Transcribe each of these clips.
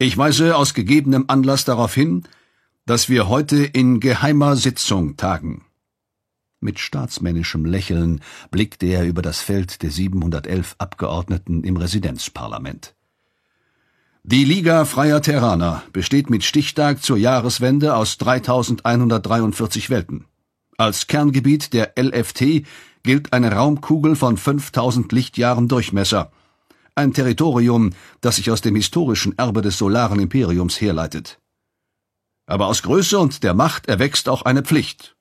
Ich weise aus gegebenem Anlass darauf hin, dass wir heute in geheimer Sitzung tagen. Mit staatsmännischem Lächeln blickte er über das Feld der 711 Abgeordneten im Residenzparlament. Die Liga Freier Terraner besteht mit Stichtag zur Jahreswende aus 3143 Welten. Als Kerngebiet der LFT gilt eine Raumkugel von 5000 Lichtjahren Durchmesser, ein Territorium, das sich aus dem historischen Erbe des solaren Imperiums herleitet. Aber aus Größe und der Macht erwächst auch eine Pflicht.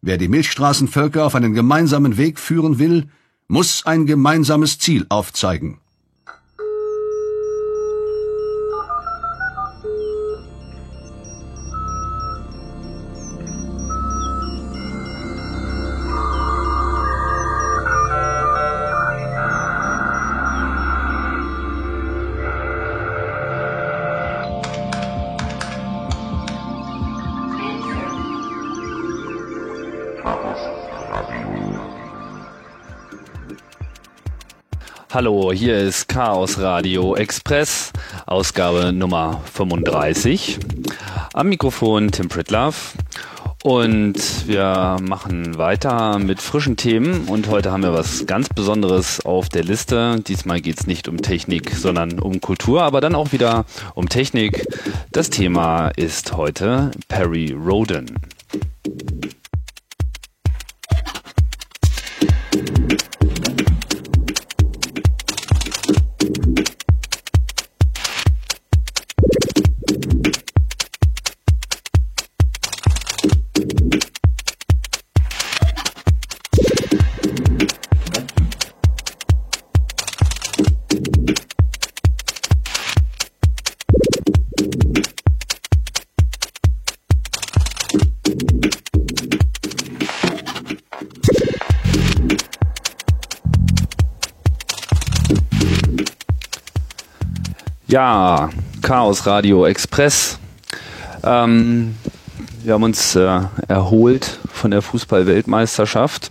Wer die Milchstraßenvölker auf einen gemeinsamen Weg führen will, muss ein gemeinsames Ziel aufzeigen. Hallo, hier ist Chaos Radio Express, Ausgabe Nummer 35. Am Mikrofon Tim Pritlove. Und wir machen weiter mit frischen Themen und heute haben wir was ganz Besonderes auf der Liste. Diesmal geht es nicht um Technik, sondern um Kultur, aber dann auch wieder um Technik. Das Thema ist heute Perry Roden. Ja, Chaos Radio Express. Ähm, wir haben uns äh, erholt von der Fußball-Weltmeisterschaft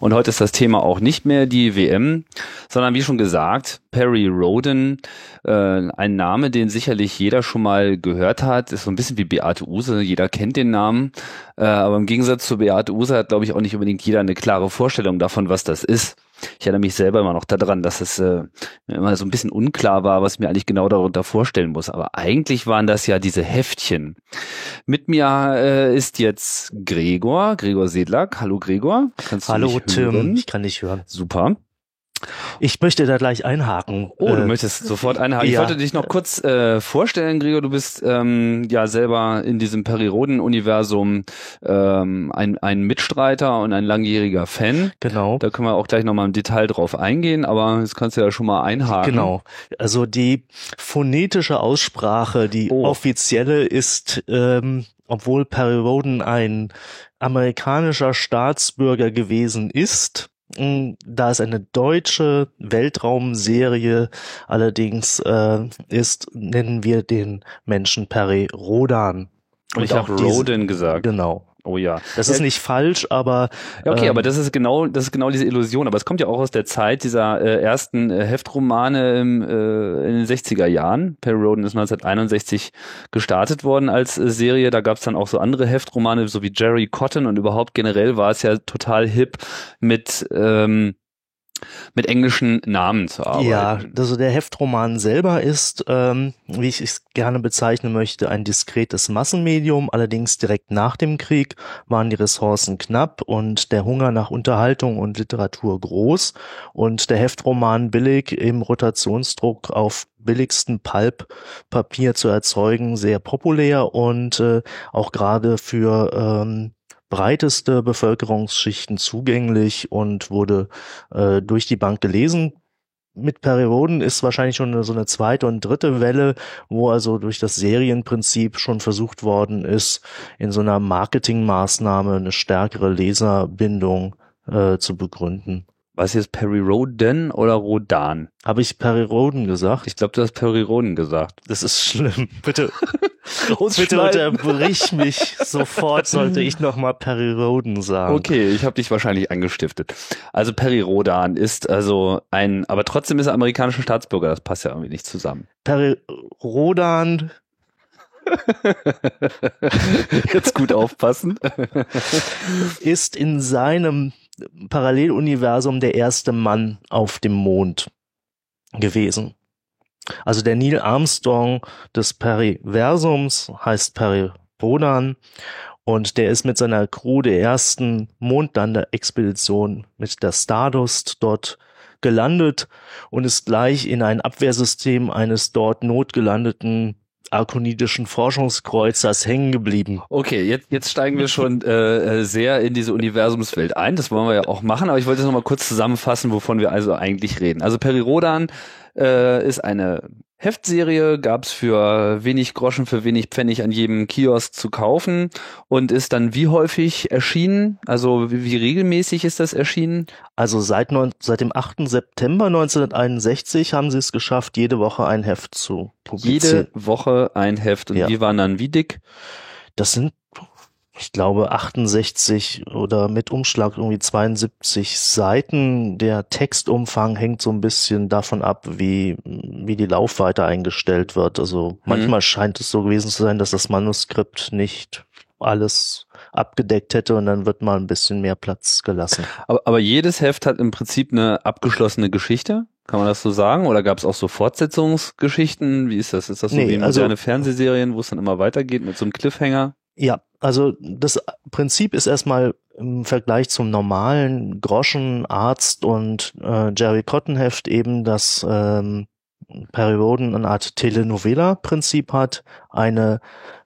und heute ist das Thema auch nicht mehr die WM, sondern wie schon gesagt, Perry Roden, äh, ein Name, den sicherlich jeder schon mal gehört hat, ist so ein bisschen wie Beate Use, jeder kennt den Namen, äh, aber im Gegensatz zu Beate Use hat, glaube ich, auch nicht unbedingt jeder eine klare Vorstellung davon, was das ist. Ich erinnere mich selber immer noch daran, dass es äh, immer so ein bisschen unklar war, was ich mir eigentlich genau darunter vorstellen muss. Aber eigentlich waren das ja diese Heftchen. Mit mir äh, ist jetzt Gregor, Gregor Sedlak. Hallo Gregor. Kannst Hallo Tim, ich kann dich hören. Super. Ich möchte da gleich einhaken. Oh, du äh, möchtest sofort einhaken. Ja. Ich wollte dich noch kurz äh, vorstellen, Gregor. Du bist ähm, ja selber in diesem Periroden-Universum ähm, ein, ein Mitstreiter und ein langjähriger Fan. Genau. Da können wir auch gleich nochmal im Detail drauf eingehen, aber jetzt kannst du ja schon mal einhaken. Genau. Also die phonetische Aussprache, die oh. offizielle ist, ähm, obwohl Perry Roden ein amerikanischer Staatsbürger gewesen ist, da es eine deutsche Weltraumserie allerdings äh, ist, nennen wir den Menschen Peri Rodan. Und ich habe Roden gesagt. Genau. Oh ja. Das ist nicht falsch, aber. Ja, okay, ähm, aber das ist genau, das ist genau diese Illusion. Aber es kommt ja auch aus der Zeit dieser äh, ersten äh, Heftromane im, äh, in den 60er Jahren. Perry Roden ist 1961 gestartet worden als äh, Serie. Da gab es dann auch so andere Heftromane, so wie Jerry Cotton und überhaupt generell war es ja total hip mit ähm, mit englischen Namen zu arbeiten. Ja, also der Heftroman selber ist, ähm, wie ich es gerne bezeichnen möchte, ein diskretes Massenmedium. Allerdings direkt nach dem Krieg waren die Ressourcen knapp und der Hunger nach Unterhaltung und Literatur groß und der Heftroman billig im Rotationsdruck auf billigsten Pulp-Papier zu erzeugen, sehr populär und äh, auch gerade für ähm, breiteste Bevölkerungsschichten zugänglich und wurde äh, durch die Bank gelesen. Mit Perioden ist wahrscheinlich schon so eine zweite und dritte Welle, wo also durch das Serienprinzip schon versucht worden ist, in so einer Marketingmaßnahme eine stärkere Leserbindung äh, zu begründen. Was jetzt Perry Roden oder Rodan? Habe ich Perry Roden gesagt? Ich glaube, du hast Perry Roden gesagt. Das ist schlimm. Bitte, bitte unterbrich mich. Sofort sollte ich nochmal Perry Roden sagen. Okay, ich habe dich wahrscheinlich angestiftet. Also Perry Rodan ist also ein, aber trotzdem ist er amerikanischer Staatsbürger. Das passt ja irgendwie nicht zusammen. Perry Rodan Jetzt gut aufpassen. ist in seinem Paralleluniversum der erste Mann auf dem Mond gewesen. Also der Neil Armstrong des Periversums heißt Perirodan und der ist mit seiner Crew der ersten Mondlandeexpedition mit der Stardust dort gelandet und ist gleich in ein Abwehrsystem eines dort notgelandeten arkonidischen Forschungskreuzers hängen geblieben. Okay, jetzt, jetzt steigen wir schon äh, sehr in diese Universumswelt ein. Das wollen wir ja auch machen, aber ich wollte jetzt noch mal kurz zusammenfassen, wovon wir also eigentlich reden. Also Perirodan äh, ist eine Heftserie, gab's für wenig Groschen, für wenig Pfennig an jedem Kiosk zu kaufen und ist dann wie häufig erschienen? Also wie, wie regelmäßig ist das erschienen? Also seit, neun, seit dem 8. September 1961 haben sie es geschafft, jede Woche ein Heft zu publizieren. Jede Woche ein Heft. Und ja. die waren dann wie dick? Das sind ich glaube 68 oder mit Umschlag irgendwie 72 Seiten. Der Textumfang hängt so ein bisschen davon ab, wie, wie die Laufweite eingestellt wird. Also mhm. manchmal scheint es so gewesen zu sein, dass das Manuskript nicht alles abgedeckt hätte und dann wird mal ein bisschen mehr Platz gelassen. Aber, aber jedes Heft hat im Prinzip eine abgeschlossene Geschichte? Kann man das so sagen? Oder gab es auch so Fortsetzungsgeschichten? Wie ist das? Ist das so nee, wie moderne also, Fernsehserien, wo es dann immer weitergeht mit so einem Cliffhanger? Ja, also das Prinzip ist erstmal im Vergleich zum normalen Groschen, Arzt und äh, Jerry Cotton Heft eben, dass ähm, Perioden eine Art Telenovela-Prinzip hat, eine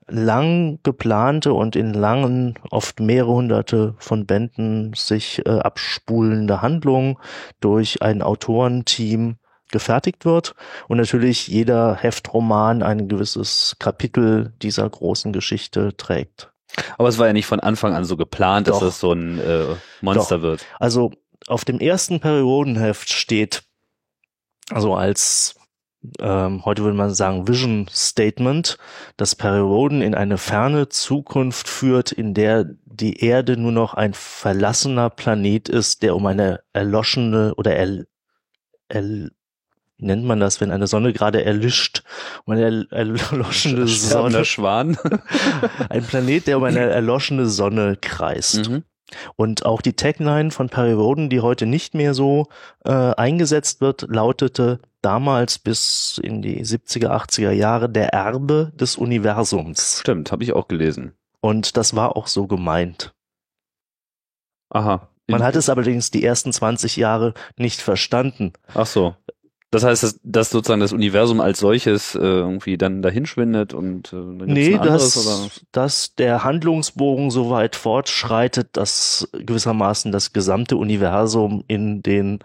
lang geplante und in langen, oft mehrere hunderte von Bänden sich äh, abspulende Handlung durch ein Autorenteam gefertigt wird und natürlich jeder Heftroman ein gewisses Kapitel dieser großen Geschichte trägt. Aber es war ja nicht von Anfang an so geplant, Doch. dass es so ein äh, Monster Doch. wird. Also auf dem ersten Periodenheft steht also als ähm, heute würde man sagen Vision Statement, dass Perioden in eine ferne Zukunft führt, in der die Erde nur noch ein verlassener Planet ist, der um eine erloschene oder er, er, nennt man das, wenn eine Sonne gerade erlischt, um eine erloschene Sonne. Schwan. ein Planet, der um eine erloschene Sonne kreist. Mhm. Und auch die Tagline von Perry Roden, die heute nicht mehr so äh, eingesetzt wird, lautete damals bis in die 70er, 80er Jahre der Erbe des Universums. Stimmt, habe ich auch gelesen. Und das war auch so gemeint. Aha. Man hat es allerdings die ersten 20 Jahre nicht verstanden. Ach so. Das heißt, dass, dass sozusagen das Universum als solches äh, irgendwie dann dahinschwindet und äh, dann nee, anderes, dass, oder? dass der Handlungsbogen so weit fortschreitet, dass gewissermaßen das gesamte Universum in den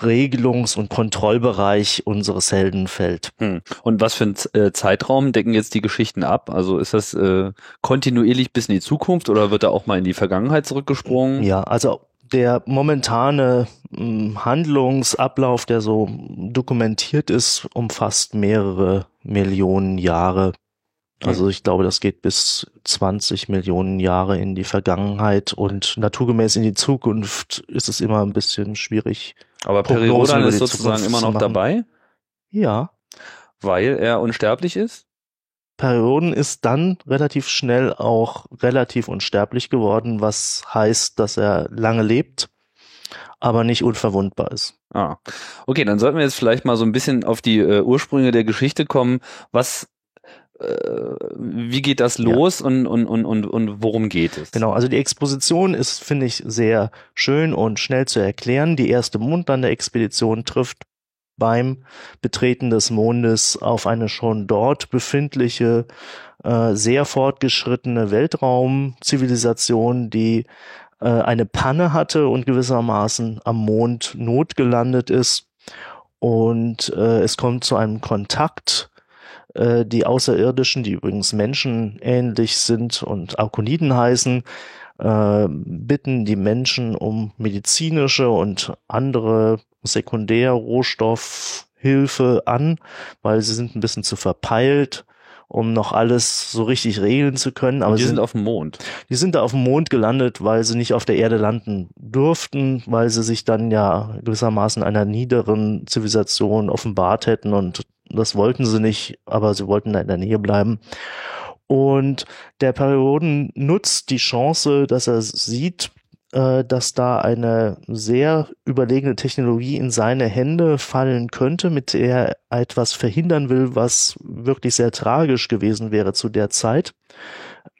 Regelungs- und Kontrollbereich unseres Helden fällt. Hm. Und was für ein äh, Zeitraum decken jetzt die Geschichten ab? Also ist das äh, kontinuierlich bis in die Zukunft oder wird da auch mal in die Vergangenheit zurückgesprungen? Ja, also der momentane hm, Handlungsablauf, der so dokumentiert ist, umfasst mehrere Millionen Jahre. Also ich glaube, das geht bis 20 Millionen Jahre in die Vergangenheit und naturgemäß in die Zukunft ist es immer ein bisschen schwierig. Aber Periodan ist sozusagen immer noch dabei? Ja. Weil er unsterblich ist? Perioden ist dann relativ schnell auch relativ unsterblich geworden, was heißt, dass er lange lebt, aber nicht unverwundbar ist. Ah, okay, dann sollten wir jetzt vielleicht mal so ein bisschen auf die äh, Ursprünge der Geschichte kommen. Was, äh, wie geht das los ja. und, und, und, und, und worum geht es? Genau, also die Exposition ist, finde ich, sehr schön und schnell zu erklären. Die erste Mondlander-Expedition trifft beim Betreten des Mondes auf eine schon dort befindliche, äh, sehr fortgeschrittene Weltraumzivilisation, die äh, eine Panne hatte und gewissermaßen am Mond notgelandet ist. Und äh, es kommt zu einem Kontakt. Äh, die Außerirdischen, die übrigens menschenähnlich sind und Arkoniden heißen, äh, bitten die Menschen um medizinische und andere Sekundärrohstoffhilfe an, weil sie sind ein bisschen zu verpeilt um noch alles so richtig regeln zu können. Aber die sind, sind auf dem Mond. Die sind da auf dem Mond gelandet, weil sie nicht auf der Erde landen durften, weil sie sich dann ja gewissermaßen einer niederen Zivilisation offenbart hätten und das wollten sie nicht, aber sie wollten da in der Nähe bleiben. Und der Perioden nutzt die Chance, dass er sieht, dass da eine sehr überlegene Technologie in seine Hände fallen könnte, mit der er etwas verhindern will, was wirklich sehr tragisch gewesen wäre zu der Zeit,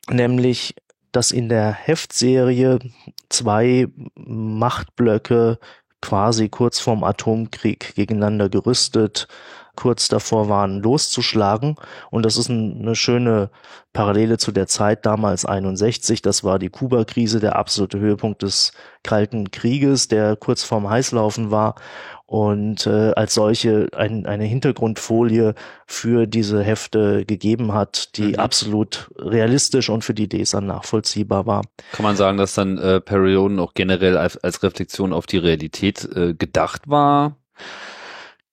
nämlich dass in der Heftserie zwei Machtblöcke quasi kurz vorm Atomkrieg gegeneinander gerüstet kurz davor waren, loszuschlagen. Und das ist ein, eine schöne Parallele zu der Zeit damals 61. Das war die Kuba-Krise, der absolute Höhepunkt des Kalten Krieges, der kurz vorm Heißlaufen war und äh, als solche ein, eine Hintergrundfolie für diese Hefte gegeben hat, die mhm. absolut realistisch und für die Leser nachvollziehbar war. Kann man sagen, dass dann äh, Perioden auch generell als, als Reflexion auf die Realität äh, gedacht war?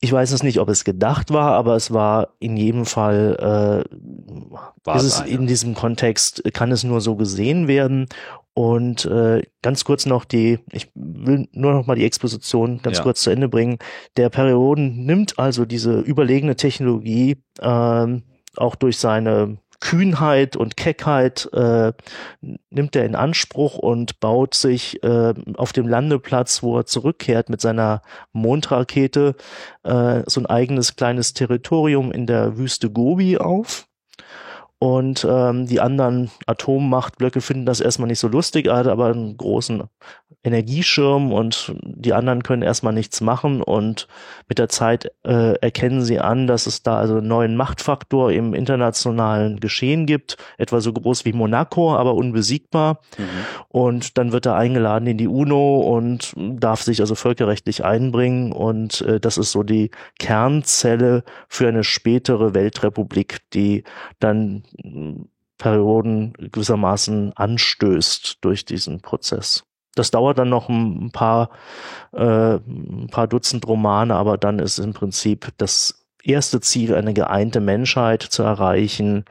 Ich weiß es nicht, ob es gedacht war, aber es war in jedem Fall, äh, ist es in diesem Kontext, kann es nur so gesehen werden. Und äh, ganz kurz noch die, ich will nur noch mal die Exposition ganz ja. kurz zu Ende bringen. Der Perioden nimmt also diese überlegene Technologie äh, auch durch seine Kühnheit und Keckheit äh, nimmt er in Anspruch und baut sich äh, auf dem Landeplatz, wo er zurückkehrt mit seiner Mondrakete, äh, so ein eigenes kleines Territorium in der Wüste Gobi auf und ähm, die anderen Atommachtblöcke finden das erstmal nicht so lustig, er hat aber einen großen Energieschirm und die anderen können erstmal nichts machen. Und mit der Zeit äh, erkennen sie an, dass es da also einen neuen Machtfaktor im internationalen Geschehen gibt, etwa so groß wie Monaco, aber unbesiegbar. Mhm. Und dann wird er eingeladen in die UNO und darf sich also völkerrechtlich einbringen. Und äh, das ist so die Kernzelle für eine spätere Weltrepublik, die dann Perioden gewissermaßen anstößt durch diesen Prozess. Das dauert dann noch ein paar, äh, ein paar Dutzend Romane, aber dann ist im Prinzip das erste Ziel, eine geeinte Menschheit zu erreichen,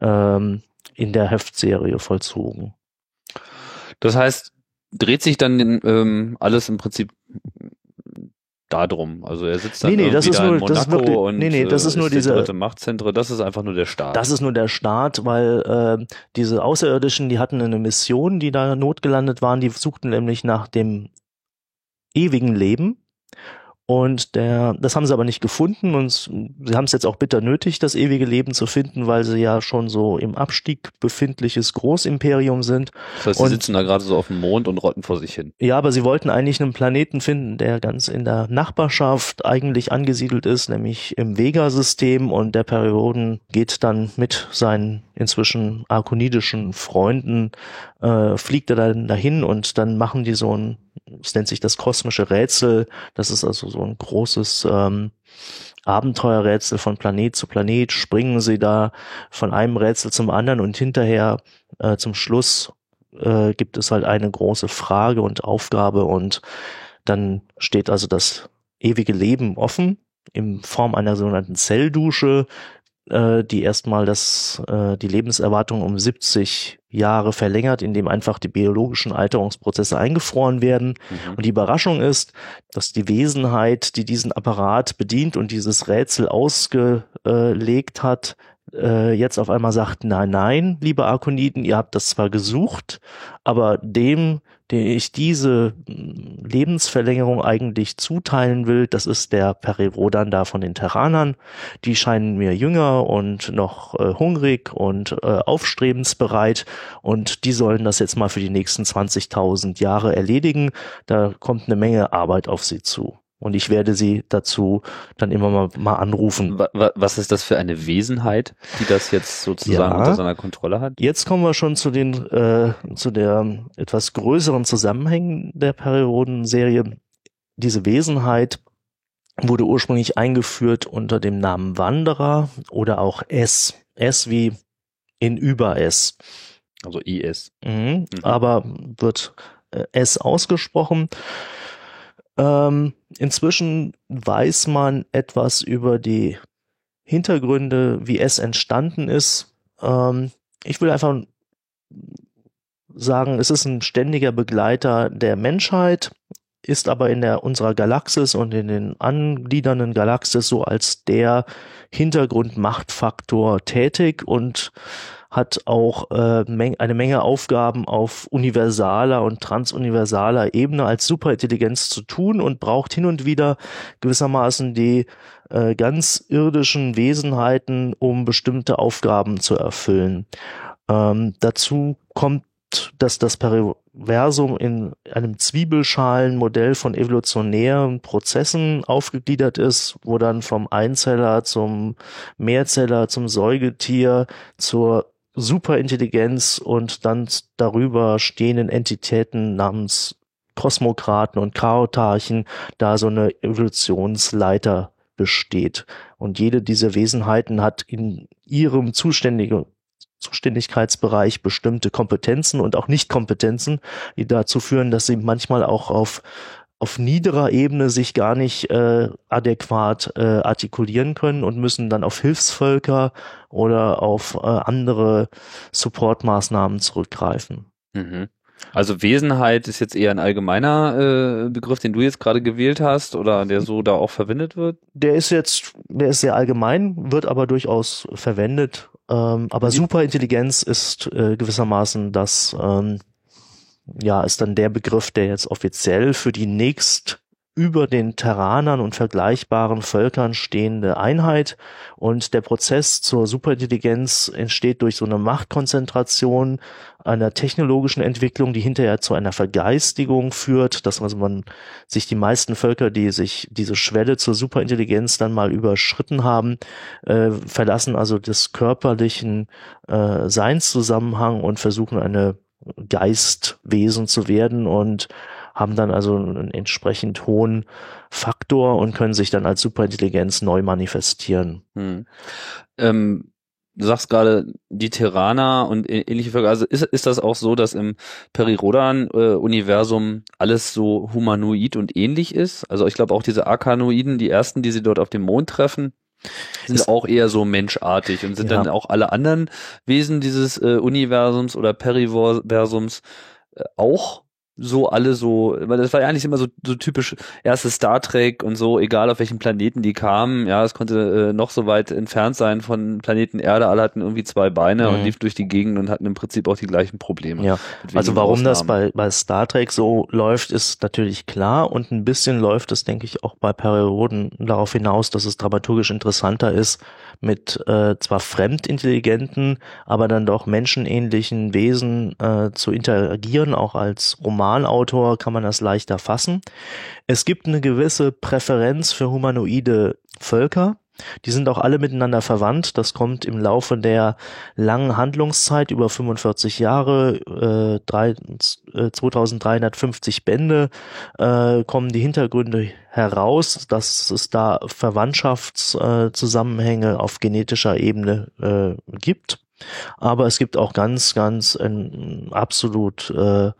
ähm, in der Heftserie vollzogen. Das heißt, dreht sich dann ähm, alles im Prinzip darum. Also er sitzt dann nee, nee, das ist nur, in Monaco das ist wirklich, und nee, nee, das ist nur diese dritte Machtzentrum. Das ist einfach nur der Staat. Das ist nur der Staat, weil äh, diese Außerirdischen, die hatten eine Mission, die da notgelandet waren. Die suchten nämlich nach dem ewigen Leben und der, das haben sie aber nicht gefunden und sie haben es jetzt auch bitter nötig, das ewige Leben zu finden, weil sie ja schon so im Abstieg befindliches Großimperium sind. Das heißt, sie und, sitzen da gerade so auf dem Mond und rotten vor sich hin. Ja, aber sie wollten eigentlich einen Planeten finden, der ganz in der Nachbarschaft eigentlich angesiedelt ist, nämlich im Vega-System und der Perioden geht dann mit seinen inzwischen arkonidischen Freunden, äh, fliegt er dann dahin und dann machen die so ein es nennt sich das kosmische Rätsel. Das ist also so ein großes ähm, Abenteuerrätsel von Planet zu Planet. Springen sie da von einem Rätsel zum anderen und hinterher äh, zum Schluss äh, gibt es halt eine große Frage und Aufgabe und dann steht also das ewige Leben offen in Form einer sogenannten Zelldusche, äh, die erstmal das, äh, die Lebenserwartung um 70 Jahre verlängert, indem einfach die biologischen Alterungsprozesse eingefroren werden. Mhm. Und die Überraschung ist, dass die Wesenheit, die diesen Apparat bedient und dieses Rätsel ausgelegt hat, äh, jetzt auf einmal sagt, nein, nein, liebe Arkoniden, ihr habt das zwar gesucht, aber dem, den ich diese hm, Lebensverlängerung eigentlich zuteilen will, das ist der Perirodan da von den Terranern. Die scheinen mir jünger und noch äh, hungrig und äh, aufstrebensbereit und die sollen das jetzt mal für die nächsten 20.000 Jahre erledigen. Da kommt eine Menge Arbeit auf sie zu. Und ich werde sie dazu dann immer mal, mal anrufen. Was ist das für eine Wesenheit, die das jetzt sozusagen ja, unter seiner Kontrolle hat? Jetzt kommen wir schon zu den äh, zu der etwas größeren Zusammenhängen der Periodenserie. Diese Wesenheit wurde ursprünglich eingeführt unter dem Namen Wanderer oder auch S. S wie in über S. Also IS. Mhm, mhm. Aber wird äh, S ausgesprochen. Ähm, inzwischen weiß man etwas über die Hintergründe, wie es entstanden ist. Ähm, ich will einfach sagen, es ist ein ständiger Begleiter der Menschheit, ist aber in der unserer Galaxis und in den angliedernden Galaxis so als der Hintergrundmachtfaktor tätig und hat auch äh, eine Menge Aufgaben auf universaler und transuniversaler Ebene als Superintelligenz zu tun und braucht hin und wieder gewissermaßen die äh, ganz irdischen Wesenheiten, um bestimmte Aufgaben zu erfüllen. Ähm, dazu kommt dass das Periversum in einem Zwiebelschalenmodell von evolutionären Prozessen aufgegliedert ist, wo dann vom Einzeller zum Mehrzeller, zum Säugetier, zur Superintelligenz und dann darüber stehenden Entitäten namens Kosmokraten und Chaotarchen da so eine Evolutionsleiter besteht. Und jede dieser Wesenheiten hat in ihrem zuständigen Zuständigkeitsbereich bestimmte Kompetenzen und auch Nichtkompetenzen, die dazu führen, dass sie manchmal auch auf auf niederer Ebene sich gar nicht äh, adäquat äh, artikulieren können und müssen dann auf Hilfsvölker oder auf äh, andere Supportmaßnahmen zurückgreifen. Mhm. Also Wesenheit ist jetzt eher ein allgemeiner äh, Begriff, den du jetzt gerade gewählt hast oder der so da auch verwendet wird? Der ist jetzt, der ist sehr allgemein, wird aber durchaus verwendet. Ähm, aber Superintelligenz ist äh, gewissermaßen das ähm, ja, ist dann der Begriff, der jetzt offiziell für die nächst über den Terranern und vergleichbaren Völkern stehende Einheit. Und der Prozess zur Superintelligenz entsteht durch so eine Machtkonzentration einer technologischen Entwicklung, die hinterher zu einer Vergeistigung führt, dass also man sich die meisten Völker, die sich diese Schwelle zur Superintelligenz dann mal überschritten haben, äh, verlassen also des körperlichen äh, Seinszusammenhang und versuchen eine Geistwesen zu werden. Und haben dann also einen entsprechend hohen Faktor und können sich dann als Superintelligenz neu manifestieren. Hm. Ähm, du sagst gerade die Terraner und ähnliche Völker. Also ist, ist das auch so, dass im Perirodan-Universum äh, alles so humanoid und ähnlich ist? Also ich glaube auch diese Arkanoiden, die ersten, die sie dort auf dem Mond treffen, sind ist, auch eher so menschartig und sind ja. dann auch alle anderen Wesen dieses äh, Universums oder Periversums äh, auch so alle so, weil das war ja eigentlich immer so, so typisch erste Star Trek und so, egal auf welchen Planeten die kamen, ja, es konnte äh, noch so weit entfernt sein von Planeten Erde, alle hatten irgendwie zwei Beine mhm. und lief durch die Gegend und hatten im Prinzip auch die gleichen Probleme. Ja, also warum Ausnahmen. das bei, bei Star Trek so läuft, ist natürlich klar und ein bisschen läuft es, denke ich, auch bei Perioden darauf hinaus, dass es dramaturgisch interessanter ist, mit äh, zwar fremdintelligenten, aber dann doch menschenähnlichen Wesen äh, zu interagieren, auch als Romanautor kann man das leichter fassen. Es gibt eine gewisse Präferenz für humanoide Völker. Die sind auch alle miteinander verwandt. Das kommt im Laufe der langen Handlungszeit über 45 Jahre, äh, drei, äh, 2350 Bände, äh, kommen die Hintergründe heraus, dass es da Verwandtschaftszusammenhänge auf genetischer Ebene äh, gibt. Aber es gibt auch ganz, ganz äh, absolut äh,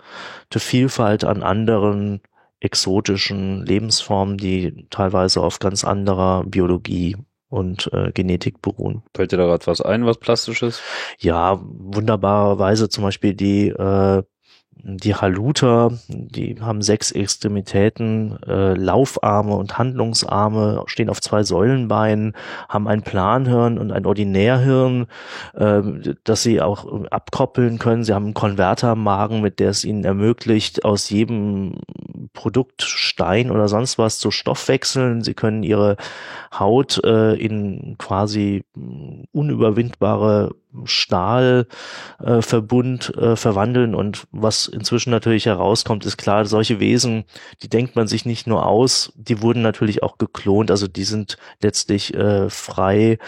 die Vielfalt an anderen exotischen Lebensformen, die teilweise auf ganz anderer Biologie und äh, Genetik beruhen. Fällt dir da gerade was ein, was plastisches? Ja, wunderbarerweise zum Beispiel die äh, die Haluter, die haben sechs Extremitäten, äh, Laufarme und Handlungsarme, stehen auf zwei Säulenbeinen, haben ein Planhirn und ein Ordinärhirn, äh, das sie auch abkoppeln können. Sie haben einen Konvertermagen, mit der es ihnen ermöglicht, aus jedem Produkt Stein oder sonst was zu Stoff wechseln. Sie können ihre Haut äh, in quasi unüberwindbare Stahlverbund äh, äh, verwandeln und was inzwischen natürlich herauskommt, ist klar, solche Wesen, die denkt man sich nicht nur aus, die wurden natürlich auch geklont, also die sind letztlich äh, frei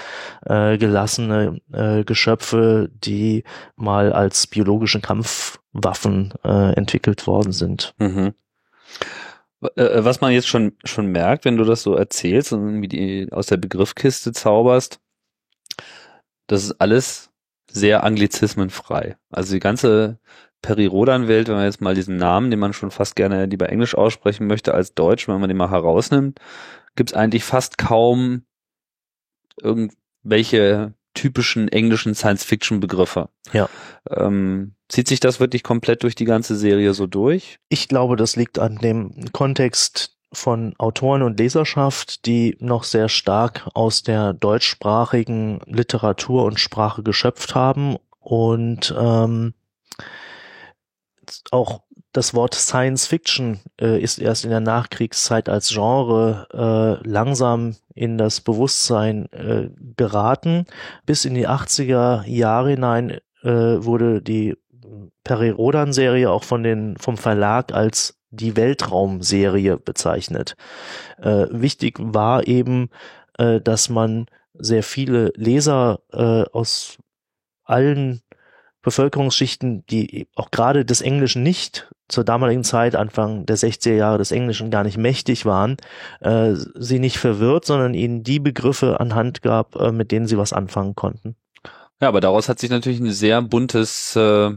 äh, gelassene äh, Geschöpfe, die mal als biologische Kampfwaffen äh, entwickelt worden sind. Mhm. Äh, was man jetzt schon schon merkt, wenn du das so erzählst und irgendwie die aus der Begriffkiste zauberst, das ist alles sehr anglizismenfrei. Also die ganze Peri-Rodan-Welt, wenn man jetzt mal diesen Namen, den man schon fast gerne lieber Englisch aussprechen möchte als Deutsch, wenn man den mal herausnimmt, gibt es eigentlich fast kaum irgendwelche typischen englischen Science-Fiction-Begriffe. Ja. Ähm, zieht sich das wirklich komplett durch die ganze Serie so durch? Ich glaube, das liegt an dem Kontext von Autoren und Leserschaft, die noch sehr stark aus der deutschsprachigen Literatur und Sprache geschöpft haben und ähm, auch das Wort Science Fiction äh, ist erst in der Nachkriegszeit als Genre äh, langsam in das Bewusstsein äh, geraten. Bis in die 80er Jahre hinein äh, wurde die Peri-Rodan-Serie auch von den, vom Verlag als die Weltraumserie bezeichnet. Äh, wichtig war eben, äh, dass man sehr viele Leser äh, aus allen Bevölkerungsschichten, die auch gerade des Englischen nicht zur damaligen Zeit, Anfang der 60er Jahre des Englischen gar nicht mächtig waren, äh, sie nicht verwirrt, sondern ihnen die Begriffe anhand gab, äh, mit denen sie was anfangen konnten. Ja, aber daraus hat sich natürlich ein sehr buntes, äh,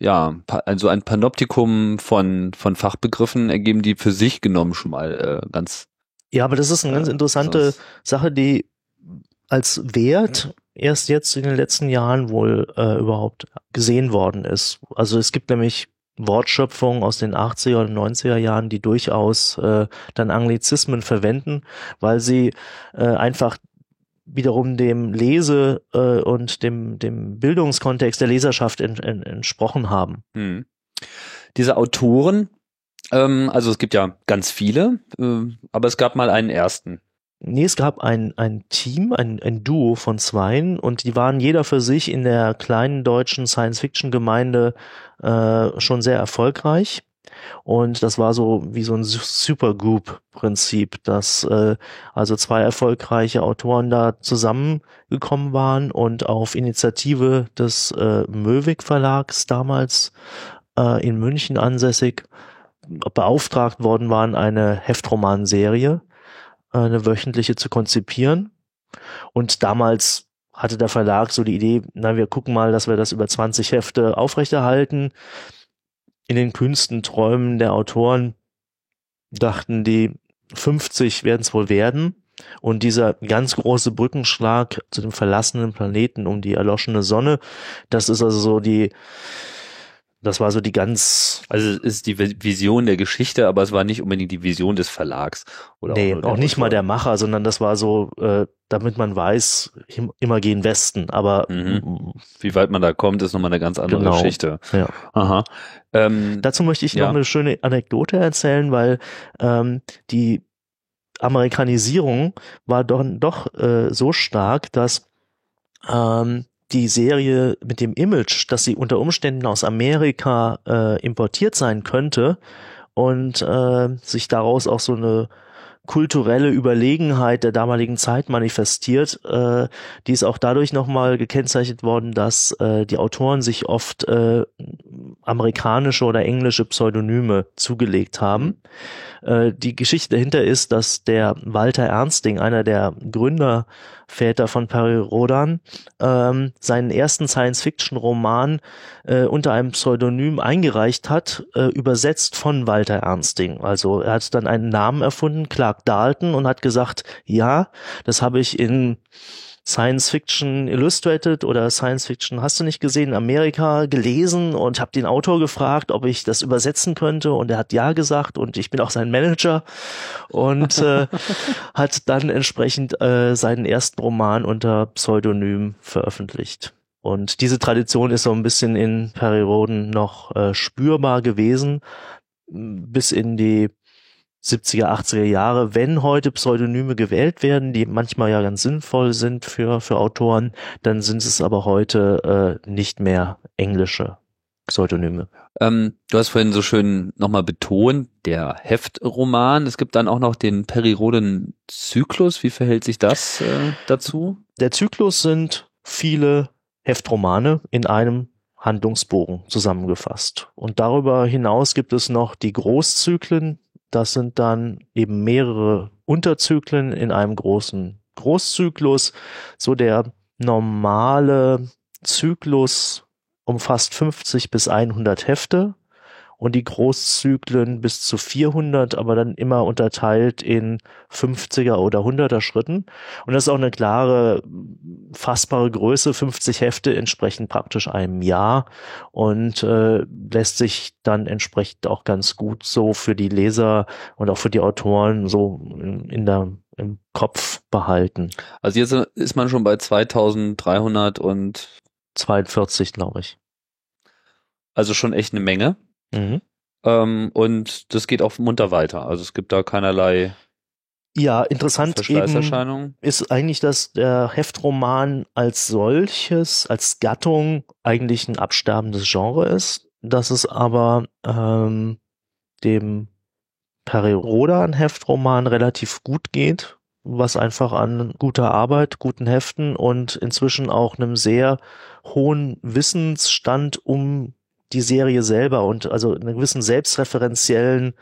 ja, also ein Panoptikum von, von Fachbegriffen ergeben, die für sich genommen schon mal äh, ganz. Ja, aber das ist eine ganz interessante Sache, die als Wert erst jetzt in den letzten Jahren wohl äh, überhaupt gesehen worden ist. Also es gibt nämlich Wortschöpfungen aus den 80er und 90er Jahren, die durchaus äh, dann Anglizismen verwenden, weil sie äh, einfach wiederum dem Lese- äh, und dem, dem Bildungskontext der Leserschaft en, en, entsprochen haben. Hm. Diese Autoren, ähm, also es gibt ja ganz viele, äh, aber es gab mal einen ersten. Nee, es gab ein, ein Team, ein, ein Duo von Zweien und die waren jeder für sich in der kleinen deutschen Science-Fiction-Gemeinde äh, schon sehr erfolgreich. Und das war so wie so ein Supergroup-Prinzip, dass äh, also zwei erfolgreiche Autoren da zusammengekommen waren und auf Initiative des äh, Möwig Verlags damals äh, in München ansässig beauftragt worden waren, eine Heftromanserie eine wöchentliche zu konzipieren. Und damals hatte der Verlag so die Idee, na, wir gucken mal, dass wir das über 20 Hefte aufrechterhalten. In den kühnsten Träumen der Autoren dachten die 50 werden es wohl werden. Und dieser ganz große Brückenschlag zu dem verlassenen Planeten um die erloschene Sonne, das ist also so die, das war so die ganz. Also es ist die Vision der Geschichte, aber es war nicht unbedingt die Vision des Verlags. Oder nee, auch, auch nicht mal der Macher, sondern das war so, äh, damit man weiß, immer gehen Westen. Aber mhm. wie weit man da kommt, ist nochmal eine ganz andere genau, Geschichte. Ja. Aha. Ähm, Dazu möchte ich ja. noch eine schöne Anekdote erzählen, weil ähm, die Amerikanisierung war doch, doch äh, so stark, dass ähm, die Serie mit dem Image, dass sie unter Umständen aus Amerika äh, importiert sein könnte und äh, sich daraus auch so eine kulturelle Überlegenheit der damaligen Zeit manifestiert. Äh, die ist auch dadurch nochmal gekennzeichnet worden, dass äh, die Autoren sich oft äh, amerikanische oder englische Pseudonyme zugelegt haben. Äh, die Geschichte dahinter ist, dass der Walter Ernsting, einer der Gründerväter von Perry Rodan, ähm, seinen ersten Science-Fiction-Roman äh, unter einem Pseudonym eingereicht hat, äh, übersetzt von Walter Ernsting. Also er hat dann einen Namen erfunden, Clark Dalton, und hat gesagt, ja, das habe ich in Science Fiction Illustrated oder Science Fiction hast du nicht gesehen Amerika gelesen und habe den Autor gefragt, ob ich das übersetzen könnte und er hat ja gesagt und ich bin auch sein Manager und äh, hat dann entsprechend äh, seinen ersten Roman unter Pseudonym veröffentlicht. Und diese Tradition ist so ein bisschen in Perioden noch äh, spürbar gewesen, bis in die 70er, 80er Jahre, wenn heute Pseudonyme gewählt werden, die manchmal ja ganz sinnvoll sind für, für Autoren, dann sind es aber heute äh, nicht mehr englische Pseudonyme. Ähm, du hast vorhin so schön nochmal betont, der Heftroman. Es gibt dann auch noch den Periroden-Zyklus. Wie verhält sich das äh, dazu? Der Zyklus sind viele Heftromane in einem Handlungsbogen zusammengefasst. Und darüber hinaus gibt es noch die Großzyklen, das sind dann eben mehrere Unterzyklen in einem großen Großzyklus. So der normale Zyklus umfasst 50 bis 100 Hefte und die Großzyklen bis zu 400, aber dann immer unterteilt in 50er oder 100er Schritten. Und das ist auch eine klare, fassbare Größe. 50 Hefte entsprechen praktisch einem Jahr und äh, lässt sich dann entsprechend auch ganz gut so für die Leser und auch für die Autoren so in, in der im Kopf behalten. Also jetzt ist man schon bei 2300 und 42, glaube ich. Also schon echt eine Menge. Mhm. Ähm, und das geht auch munter weiter. Also es gibt da keinerlei ja, interessant eben ist eigentlich, dass der Heftroman als solches, als Gattung eigentlich ein absterbendes Genre ist, dass es aber ähm, dem Perirodan Heftroman relativ gut geht, was einfach an guter Arbeit, guten Heften und inzwischen auch einem sehr hohen Wissensstand um die Serie selber und also einen gewissen selbstreferenziellen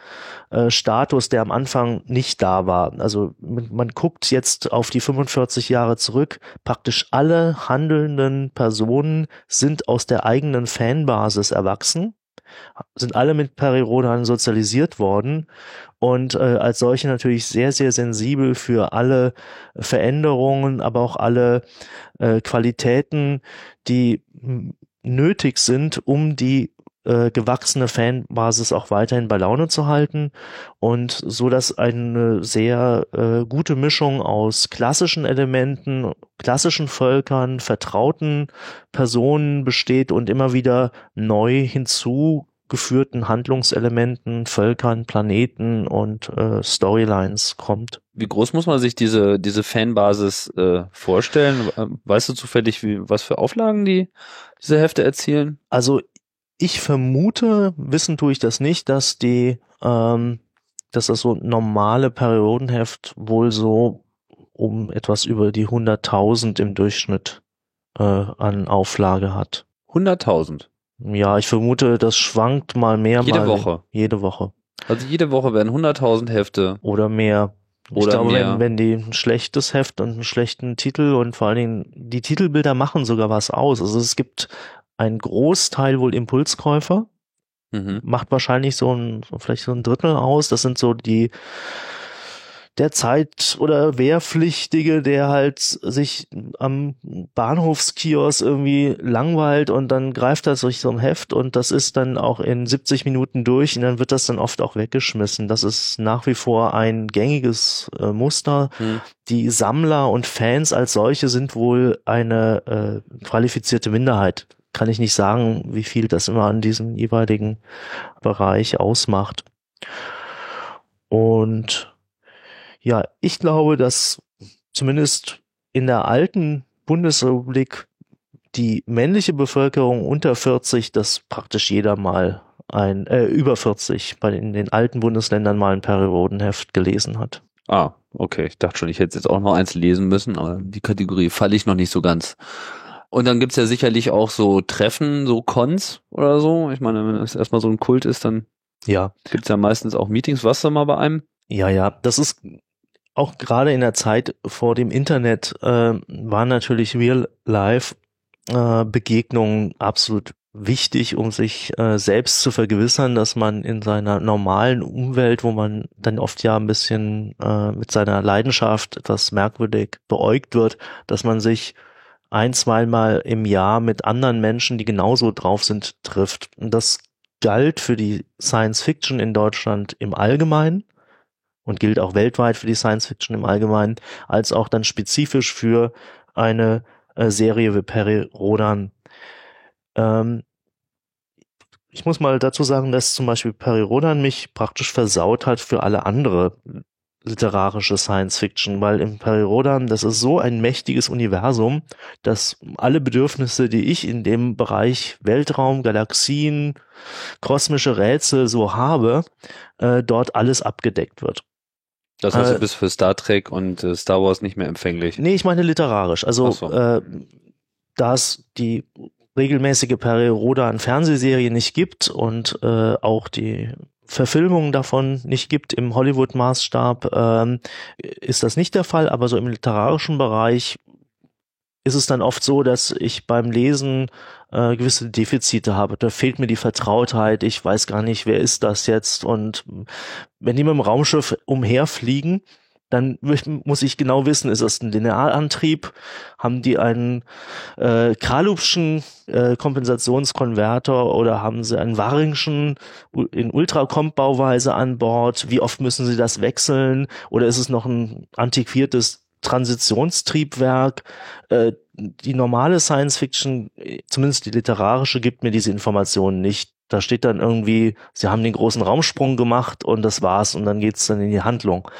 äh, Status, der am Anfang nicht da war. Also man, man guckt jetzt auf die 45 Jahre zurück. Praktisch alle handelnden Personen sind aus der eigenen Fanbasis erwachsen sind alle mit Perirodan sozialisiert worden und äh, als solche natürlich sehr, sehr sensibel für alle Veränderungen, aber auch alle äh, Qualitäten, die nötig sind, um die äh, gewachsene Fanbasis auch weiterhin bei Laune zu halten und so dass eine sehr äh, gute Mischung aus klassischen Elementen, klassischen Völkern, vertrauten Personen besteht und immer wieder neu hinzugeführten Handlungselementen, Völkern, Planeten und äh, Storylines kommt. Wie groß muss man sich diese, diese Fanbasis äh, vorstellen? Weißt du zufällig, wie, was für Auflagen die diese Hefte erzielen? Also ich vermute, wissen tue ich das nicht, dass die, ähm, dass das so normale Periodenheft wohl so um etwas über die 100.000 im Durchschnitt äh, an Auflage hat. 100.000? Ja, ich vermute, das schwankt mal mehr. Jede mal Woche? Jede Woche. Also jede Woche werden 100.000 Hefte. Oder mehr. Oder ich glaube, mehr. Wenn, wenn die ein schlechtes Heft und einen schlechten Titel und vor allen Dingen die Titelbilder machen sogar was aus. Also es gibt einen Großteil wohl Impulskäufer, mhm. macht wahrscheinlich so ein, vielleicht so ein Drittel aus. Das sind so die der Zeit- oder Wehrpflichtige, der halt sich am Bahnhofskiosk irgendwie langweilt und dann greift er durch so ein Heft und das ist dann auch in 70 Minuten durch und dann wird das dann oft auch weggeschmissen. Das ist nach wie vor ein gängiges äh, Muster. Hm. Die Sammler und Fans als solche sind wohl eine äh, qualifizierte Minderheit. Kann ich nicht sagen, wie viel das immer an diesem jeweiligen Bereich ausmacht. Und ja, ich glaube, dass zumindest in der alten Bundesrepublik die männliche Bevölkerung unter 40, dass praktisch jeder mal ein, äh, über 40 bei in den alten Bundesländern mal ein Periodenheft gelesen hat. Ah, okay. Ich dachte schon, ich hätte jetzt auch noch eins lesen müssen, aber die Kategorie falle ich noch nicht so ganz. Und dann gibt's ja sicherlich auch so Treffen, so Cons oder so. Ich meine, wenn es erstmal so ein Kult ist, dann ja. gibt's ja meistens auch Meetings. Was da mal bei einem? Ja, ja, das ist auch gerade in der Zeit vor dem Internet äh, waren natürlich Real-Life-Begegnungen äh, absolut wichtig, um sich äh, selbst zu vergewissern, dass man in seiner normalen Umwelt, wo man dann oft ja ein bisschen äh, mit seiner Leidenschaft etwas merkwürdig beäugt wird, dass man sich ein, zweimal im Jahr mit anderen Menschen, die genauso drauf sind, trifft. Und das galt für die Science Fiction in Deutschland im Allgemeinen und gilt auch weltweit für die Science Fiction im Allgemeinen, als auch dann spezifisch für eine äh, Serie wie Perry Rodan. Ähm, ich muss mal dazu sagen, dass zum Beispiel Perry Rodan mich praktisch versaut hat für alle andere literarische Science Fiction, weil im Perry Rodan, das ist so ein mächtiges Universum, dass alle Bedürfnisse, die ich in dem Bereich Weltraum, Galaxien, kosmische Rätsel so habe, äh, dort alles abgedeckt wird. Das heißt, äh, du bist für Star Trek und äh, Star Wars nicht mehr empfänglich. Nee, ich meine literarisch. Also so. äh, da es die regelmäßige Periode an Fernsehserien nicht gibt und äh, auch die Verfilmungen davon nicht gibt im Hollywood-Maßstab, ähm, ist das nicht der Fall, aber so im literarischen Bereich ist es dann oft so, dass ich beim Lesen äh, gewisse Defizite habe. Da fehlt mir die Vertrautheit. Ich weiß gar nicht, wer ist das jetzt. Und wenn die mit dem Raumschiff umherfliegen, dann muss ich genau wissen, ist das ein Linearantrieb? Haben die einen äh, Kralupschen äh, Kompensationskonverter oder haben sie einen Waringschen in Ultrakomp-Bauweise an Bord? Wie oft müssen sie das wechseln? Oder ist es noch ein antiquiertes Transitionstriebwerk? Äh, die normale Science Fiction, zumindest die literarische, gibt mir diese Informationen nicht. Da steht dann irgendwie, sie haben den großen Raumsprung gemacht und das war's und dann geht's dann in die Handlung.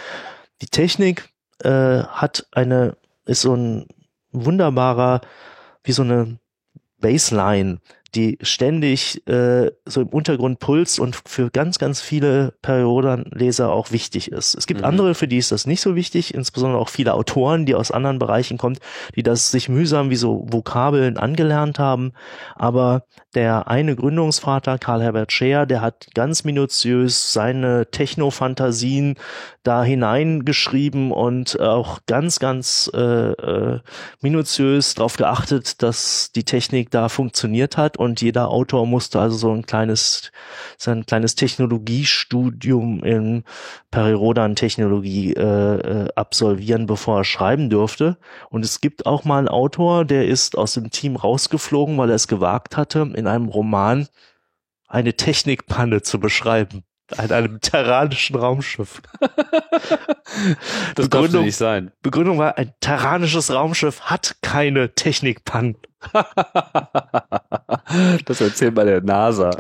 Die Technik äh, hat eine, ist so ein wunderbarer, wie so eine Baseline, die ständig äh, so im Untergrund pulst und für ganz, ganz viele Periodenleser auch wichtig ist. Es gibt mhm. andere, für die ist das nicht so wichtig, insbesondere auch viele Autoren, die aus anderen Bereichen kommen, die das sich mühsam wie so Vokabeln angelernt haben. Aber der eine Gründungsvater, Karl Herbert Scheer, der hat ganz minutiös seine Techno-Fantasien da hineingeschrieben und auch ganz, ganz äh, äh, minutiös darauf geachtet, dass die Technik da funktioniert hat und jeder Autor musste also so ein kleines, sein kleines Technologiestudium in Perirodan-Technologie äh, äh, absolvieren, bevor er schreiben durfte. Und es gibt auch mal einen Autor, der ist aus dem Team rausgeflogen, weil er es gewagt hatte, in einem Roman eine Technikpanne zu beschreiben an einem terranischen Raumschiff. das Begründung, nicht sein. Begründung war, ein terranisches Raumschiff hat keine Technikpannen. das erzählt bei der NASA.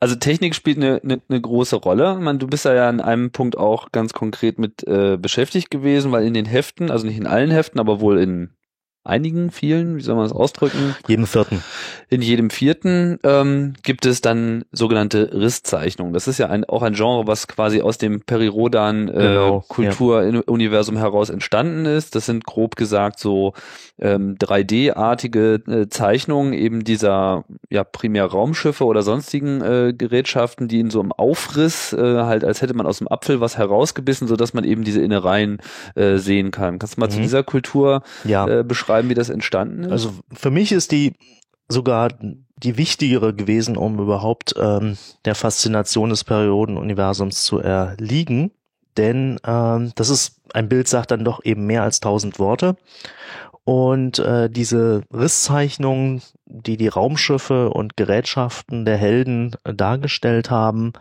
also Technik spielt eine, eine, eine große Rolle. Man, du bist da ja an einem Punkt auch ganz konkret mit äh, beschäftigt gewesen, weil in den Heften, also nicht in allen Heften, aber wohl in einigen, vielen, wie soll man das ausdrücken? Jedem vierten. In jedem vierten ähm, gibt es dann sogenannte Risszeichnungen. Das ist ja ein, auch ein Genre, was quasi aus dem Perirodan äh, genau, Kulturuniversum ja. heraus entstanden ist. Das sind grob gesagt so ähm, 3D-artige äh, Zeichnungen eben dieser ja primär Raumschiffe oder sonstigen äh, Gerätschaften, die in so einem Aufriss äh, halt, als hätte man aus dem Apfel was herausgebissen, so dass man eben diese Innereien äh, sehen kann. Kannst du mal mhm. zu dieser Kultur ja. äh, beschreiben? Beschreiben, wie das entstanden ist? Also für mich ist die sogar die wichtigere gewesen, um überhaupt ähm, der Faszination des Periodenuniversums zu erliegen. Denn ähm, das ist, ein Bild sagt dann doch eben mehr als tausend Worte. Und äh, diese Risszeichnungen, die die Raumschiffe und Gerätschaften der Helden äh, dargestellt haben,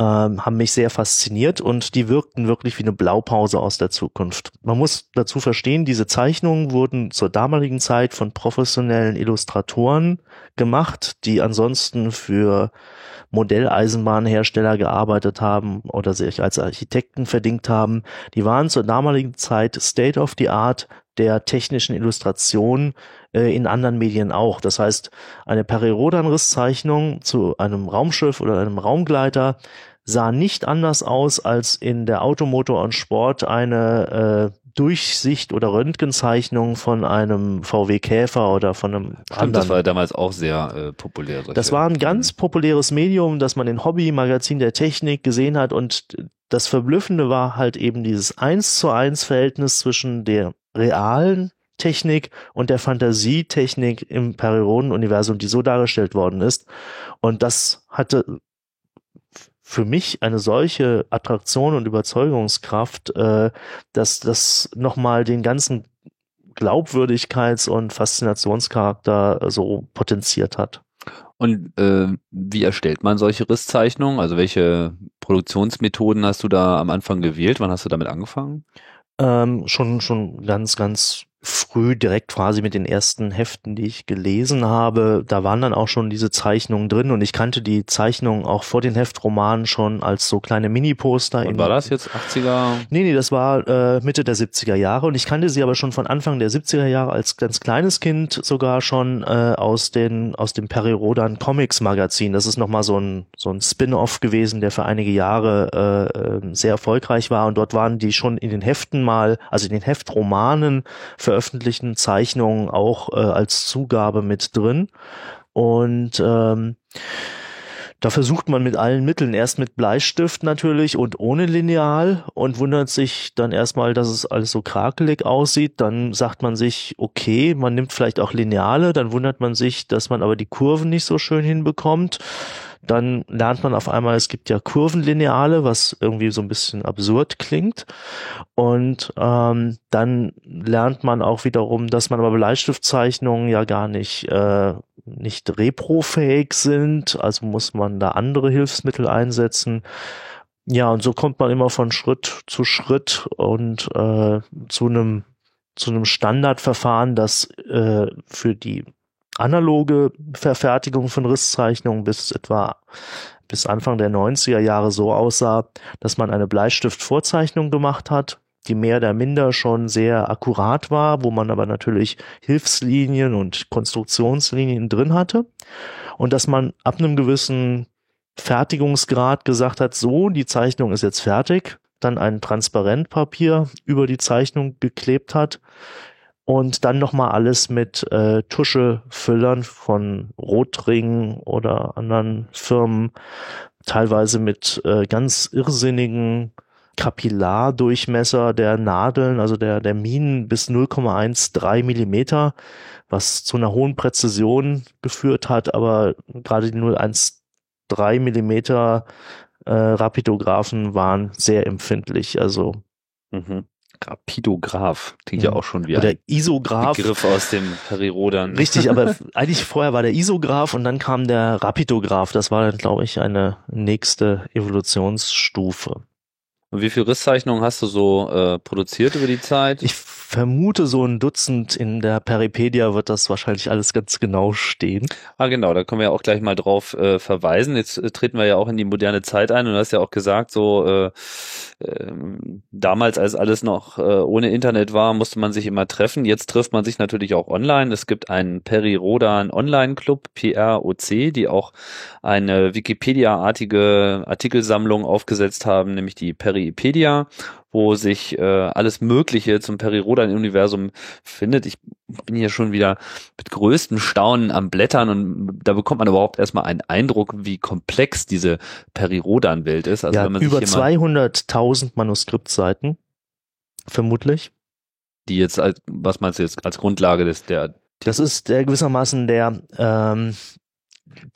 ähm, haben mich sehr fasziniert und die wirkten wirklich wie eine Blaupause aus der Zukunft. Man muss dazu verstehen, diese Zeichnungen wurden zur damaligen Zeit von professionellen Illustratoren gemacht, die ansonsten für Modelleisenbahnhersteller gearbeitet haben oder sich als Architekten verdingt haben. Die waren zur damaligen Zeit State of the Art der technischen Illustration äh, in anderen Medien auch. Das heißt, eine Perirodan-Risszeichnung zu einem Raumschiff oder einem Raumgleiter sah nicht anders aus als in der Automotor und Sport eine äh, Durchsicht oder Röntgenzeichnung von einem VW Käfer oder von einem Stimmt, anderen. Das war ja damals auch sehr äh, populär. Das war ein ganz populäres Medium, das man in Hobby, Magazin der Technik gesehen hat und das Verblüffende war halt eben dieses eins zu eins Verhältnis zwischen der realen Technik und der Fantasietechnik im Perioden-Universum, die so dargestellt worden ist. Und das hatte für mich eine solche Attraktion und Überzeugungskraft, äh, dass das nochmal den ganzen Glaubwürdigkeits- und Faszinationscharakter so potenziert hat. Und äh, wie erstellt man solche Risszeichnungen? Also welche Produktionsmethoden hast du da am Anfang gewählt? Wann hast du damit angefangen? Ähm, schon, schon ganz, ganz früh direkt quasi mit den ersten Heften, die ich gelesen habe, da waren dann auch schon diese Zeichnungen drin und ich kannte die Zeichnungen auch vor den Heftromanen schon als so kleine Mini-Poster. Und war das jetzt 80er? Nee, nee, das war äh, Mitte der 70er Jahre und ich kannte sie aber schon von Anfang der 70er Jahre als ganz kleines Kind sogar schon äh, aus den aus dem Peri Rodan Comics Magazin. Das ist nochmal so ein so ein Spin-off gewesen, der für einige Jahre äh, ähm, sehr erfolgreich war und dort waren die schon in den Heften mal, also in den Heftromanen veröffentlichten Zeichnungen auch äh, als Zugabe mit drin. Und ähm, Da versucht man mit allen Mitteln, erst mit Bleistift natürlich und ohne Lineal und wundert sich dann erstmal, dass es alles so krakelig aussieht. Dann sagt man sich, okay, man nimmt vielleicht auch Lineale, dann wundert man sich, dass man aber die Kurven nicht so schön hinbekommt. Dann lernt man auf einmal, es gibt ja Kurvenlineale, was irgendwie so ein bisschen absurd klingt. Und ähm, dann lernt man auch wiederum, dass man aber Bleistiftzeichnungen ja gar nicht äh, nicht reprofähig sind, also muss man da andere Hilfsmittel einsetzen. Ja, und so kommt man immer von Schritt zu Schritt und äh, zu einem zu einem Standardverfahren, das äh, für die analoge Verfertigung von Risszeichnungen bis etwa bis Anfang der 90er Jahre so aussah, dass man eine Bleistiftvorzeichnung gemacht hat, die mehr oder minder schon sehr akkurat war, wo man aber natürlich Hilfslinien und Konstruktionslinien drin hatte. Und dass man ab einem gewissen Fertigungsgrad gesagt hat, so, die Zeichnung ist jetzt fertig, dann ein Transparentpapier über die Zeichnung geklebt hat und dann nochmal alles mit äh, Tuschefüllern von Rotring oder anderen Firmen, teilweise mit äh, ganz irrsinnigen Kapillardurchmesser der Nadeln, also der, der Minen bis 0,13 Millimeter, was zu einer hohen Präzision geführt hat, aber gerade die 0,13 Millimeter äh, Rapidographen waren sehr empfindlich. Also mhm. Rapidograph klingt ja. ja auch schon wie Oder ein Isograph. Begriff aus dem Perirodan. Richtig, aber eigentlich vorher war der Isograph und dann kam der Rapidograph. Das war dann, glaube ich, eine nächste Evolutionsstufe. Und wie viel Risszeichnungen hast du so äh, produziert über die Zeit? Ich vermute so ein Dutzend. In der Peripedia wird das wahrscheinlich alles ganz genau stehen. Ah, genau, da können wir ja auch gleich mal drauf äh, verweisen. Jetzt äh, treten wir ja auch in die moderne Zeit ein und du hast ja auch gesagt, so äh, äh, damals, als alles noch äh, ohne Internet war, musste man sich immer treffen. Jetzt trifft man sich natürlich auch online. Es gibt einen Peri Rodan Online Club, PROC, die auch eine Wikipedia-artige Artikelsammlung aufgesetzt haben, nämlich die Peripedia wo sich äh, alles Mögliche zum Perirodan-Universum findet. Ich bin hier schon wieder mit größtem Staunen am Blättern und da bekommt man überhaupt erstmal einen Eindruck, wie komplex diese Perirodan-Welt ist. Also ja, wenn man über 200.000 Manuskriptseiten, vermutlich. Die jetzt, als, was meinst du jetzt als Grundlage des der das ist der gewissermaßen der ähm,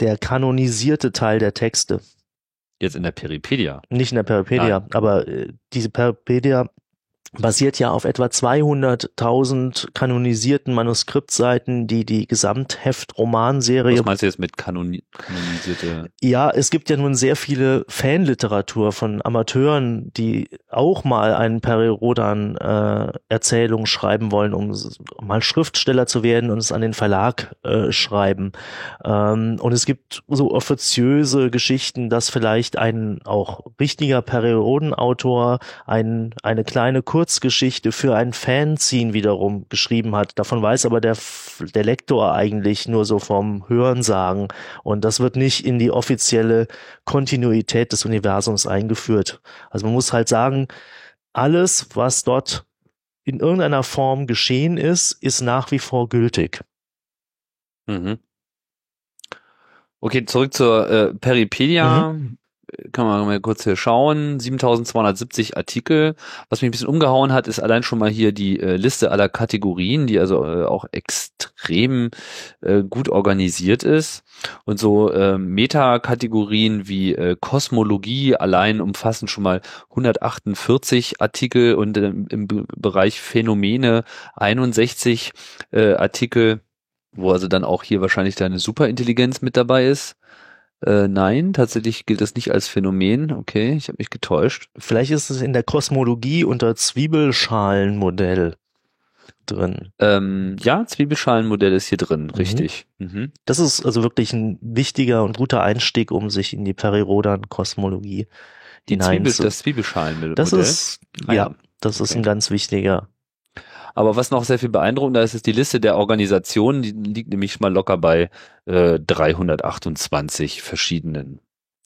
der kanonisierte Teil der Texte. Jetzt in der Peripedia. Nicht in der Peripedia, Nein. aber äh, diese Peripedia basiert ja auf etwa 200.000 kanonisierten Manuskriptseiten, die die Gesamtheft-Romanserie. Was meinst du jetzt mit kanoni kanonisierte? Ja, es gibt ja nun sehr viele Fanliteratur von Amateuren, die auch mal einen Peri Rodan äh, Erzählung schreiben wollen, um, um, mal Schriftsteller zu werden und es an den Verlag äh, schreiben. Ähm, und es gibt so offiziöse Geschichten, dass vielleicht ein auch richtiger Periodenautor ein, eine kleine Kurz Kurzgeschichte für ein Fanzine wiederum geschrieben hat. Davon weiß aber der, der Lektor eigentlich nur so vom Hörensagen. Und das wird nicht in die offizielle Kontinuität des Universums eingeführt. Also man muss halt sagen, alles, was dort in irgendeiner Form geschehen ist, ist nach wie vor gültig. Mhm. Okay, zurück zur äh, Peripedia. Mhm kann man mal kurz hier schauen, 7270 Artikel. Was mich ein bisschen umgehauen hat, ist allein schon mal hier die äh, Liste aller Kategorien, die also äh, auch extrem äh, gut organisiert ist. Und so äh, Metakategorien wie äh, Kosmologie allein umfassen schon mal 148 Artikel und äh, im Bereich Phänomene 61 äh, Artikel, wo also dann auch hier wahrscheinlich deine Superintelligenz mit dabei ist. Äh, nein, tatsächlich gilt das nicht als Phänomen. Okay, ich habe mich getäuscht. Vielleicht ist es in der Kosmologie unter Zwiebelschalenmodell drin. Ähm, ja, Zwiebelschalenmodell ist hier drin, mhm. richtig. Mhm. Das ist also wirklich ein wichtiger und guter Einstieg, um sich in die Perirodan-Kosmologie die Zwiebel, das Zwiebelschalenmodell. Das ist ah, ja, das ist okay. ein ganz wichtiger aber was noch sehr viel beeindruckender ist, ist die Liste der Organisationen. Die liegt nämlich mal locker bei äh, 328 verschiedenen.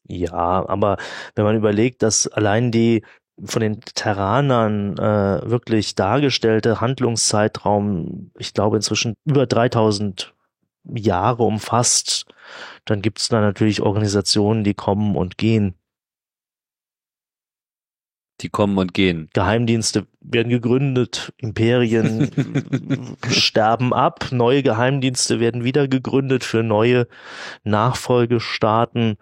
Ja, aber wenn man überlegt, dass allein die von den Terranern äh, wirklich dargestellte Handlungszeitraum, ich glaube inzwischen über 3000 Jahre umfasst, dann gibt es da natürlich Organisationen, die kommen und gehen. Die kommen und gehen. Geheimdienste werden gegründet, Imperien sterben ab, neue Geheimdienste werden wieder gegründet für neue Nachfolgestaaten.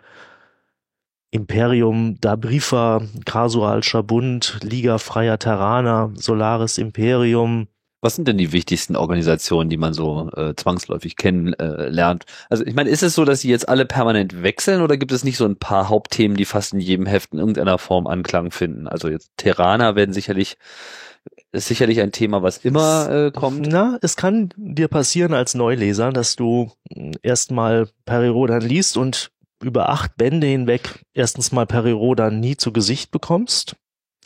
Imperium Dabrifa, Kasualscher Bund, Liga Freier Terraner, Solaris Imperium, was sind denn die wichtigsten Organisationen, die man so äh, zwangsläufig kennenlernt? Äh, also ich meine, ist es so, dass sie jetzt alle permanent wechseln oder gibt es nicht so ein paar Hauptthemen, die fast in jedem Heft in irgendeiner Form Anklang finden? Also jetzt Terraner werden sicherlich ist sicherlich ein Thema, was immer äh, kommt. Na, es kann dir passieren als Neuleser, dass du hm, erstmal Perirodan liest und über acht Bände hinweg erstens mal Perirodan nie zu Gesicht bekommst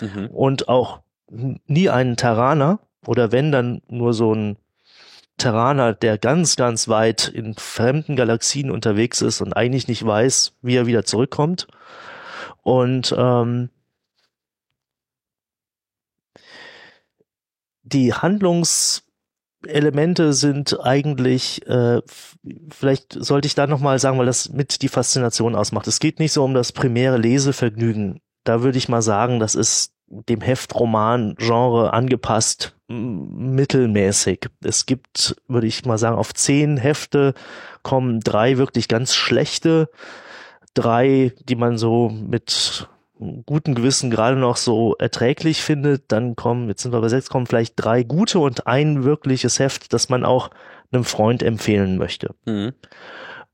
mhm. und auch nie einen Terraner oder wenn, dann nur so ein Terraner, der ganz, ganz weit in fremden Galaxien unterwegs ist und eigentlich nicht weiß, wie er wieder zurückkommt. Und ähm, die Handlungselemente sind eigentlich, äh, vielleicht sollte ich da nochmal sagen, weil das mit die Faszination ausmacht. Es geht nicht so um das primäre Lesevergnügen. Da würde ich mal sagen, das ist dem Heftroman-Genre angepasst, mittelmäßig. Es gibt, würde ich mal sagen, auf zehn Hefte kommen drei wirklich ganz schlechte, drei, die man so mit gutem Gewissen gerade noch so erträglich findet. Dann kommen, jetzt sind wir bei sechs, kommen vielleicht drei gute und ein wirkliches Heft, das man auch einem Freund empfehlen möchte. Mhm.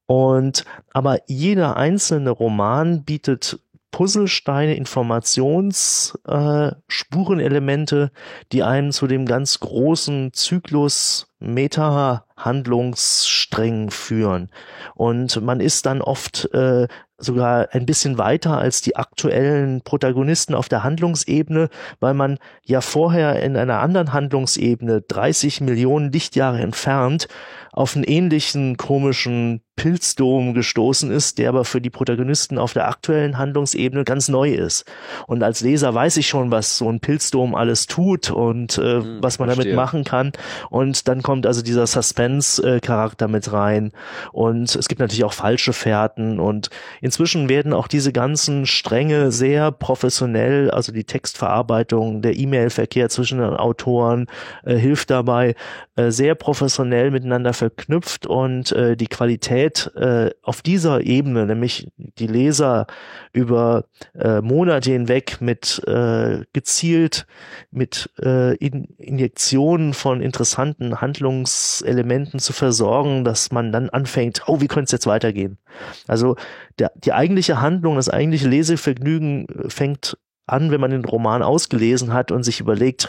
Und aber jeder einzelne Roman bietet Puzzlesteine, Informationsspurenelemente, äh, die einen zu dem ganz großen Zyklus Meta-Handlungssträngen führen. Und man ist dann oft äh, sogar ein bisschen weiter als die aktuellen Protagonisten auf der Handlungsebene, weil man ja vorher in einer anderen Handlungsebene 30 Millionen Lichtjahre entfernt auf einen ähnlichen komischen Pilzdom gestoßen ist, der aber für die Protagonisten auf der aktuellen Handlungsebene ganz neu ist. Und als Leser weiß ich schon, was so ein Pilzdom alles tut und äh, hm, was man verstehe. damit machen kann. Und dann kommt also dieser Suspense-Charakter mit rein. Und es gibt natürlich auch falsche Fährten. Und inzwischen werden auch diese ganzen Stränge sehr professionell, also die Textverarbeitung, der E-Mail-Verkehr zwischen den Autoren äh, hilft dabei, äh, sehr professionell miteinander verknüpft und äh, die Qualität Qualität äh, auf dieser Ebene, nämlich die Leser über äh, Monate hinweg mit äh, gezielt mit äh, in Injektionen von interessanten Handlungselementen zu versorgen, dass man dann anfängt, oh, wie könnte es jetzt weitergehen? Also der, die eigentliche Handlung, das eigentliche Lesevergnügen fängt an, wenn man den Roman ausgelesen hat und sich überlegt,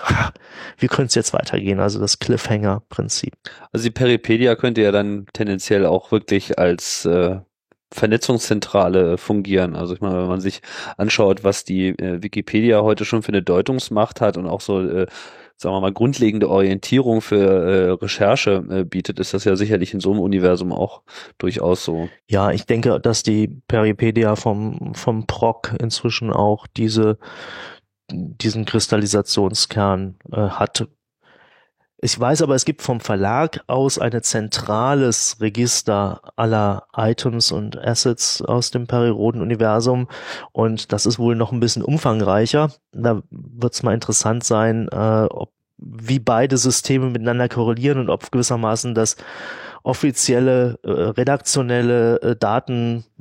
wie könnte es jetzt weitergehen? Also das Cliffhanger-Prinzip. Also die Peripedia könnte ja dann tendenziell auch wirklich als äh, Vernetzungszentrale fungieren. Also ich meine, wenn man sich anschaut, was die äh, Wikipedia heute schon für eine Deutungsmacht hat und auch so äh, sagen wir mal, grundlegende Orientierung für äh, Recherche äh, bietet, ist das ja sicherlich in so einem Universum auch durchaus so. Ja, ich denke, dass die Peripedia vom, vom PROC inzwischen auch diese, diesen Kristallisationskern äh, hat. Ich weiß aber, es gibt vom Verlag aus ein zentrales Register aller Items und Assets aus dem Periroden-Universum und das ist wohl noch ein bisschen umfangreicher. Da wird es mal interessant sein, äh, ob wie beide Systeme miteinander korrelieren und ob gewissermaßen das offizielle äh, redaktionelle äh,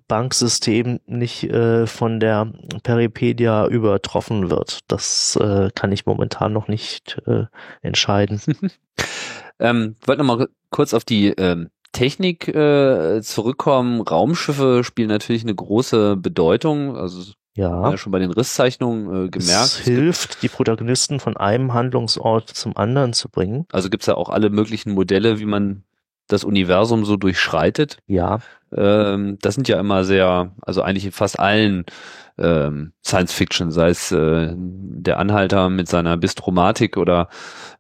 Datenbanksystem nicht äh, von der Peripedia übertroffen wird. Das äh, kann ich momentan noch nicht äh, entscheiden. ähm, wollte noch mal kurz auf die ähm, Technik äh, zurückkommen. Raumschiffe spielen natürlich eine große Bedeutung. Also ja. ja schon bei den Risszeichnungen äh, gemerkt. Es hilft, die Protagonisten von einem Handlungsort zum anderen zu bringen. Also gibt's ja auch alle möglichen Modelle, wie man das Universum so durchschreitet. Ja. Ähm, das sind ja immer sehr, also eigentlich in fast allen ähm, Science Fiction, sei es äh, der Anhalter mit seiner Bistromatik oder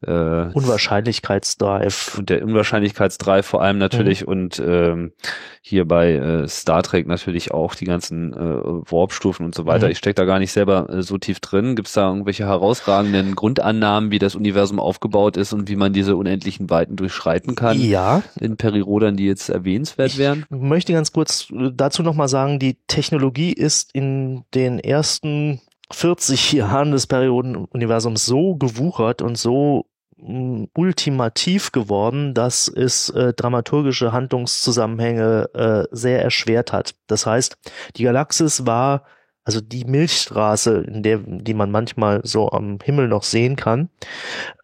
äh, Unwahrscheinlichkeitsdrive. Und der Unwahrscheinlichkeitsdrive vor allem natürlich mhm. und ähm, hier bei äh, Star Trek natürlich auch die ganzen äh, Warp-Stufen und so weiter. Mhm. Ich stecke da gar nicht selber äh, so tief drin. Gibt es da irgendwelche herausragenden Grundannahmen, wie das Universum aufgebaut ist und wie man diese unendlichen Weiten durchschreiten kann? Ja. In Perirodern, die jetzt erwähnenswert wären? Ich möchte ganz kurz äh, dazu nochmal sagen, die Technologie ist in den ersten 40 Jahren des Periodenuniversums so gewuchert und so mm, ultimativ geworden, dass es äh, dramaturgische Handlungszusammenhänge äh, sehr erschwert hat. Das heißt, die Galaxis war also die Milchstraße, in der, die man manchmal so am Himmel noch sehen kann,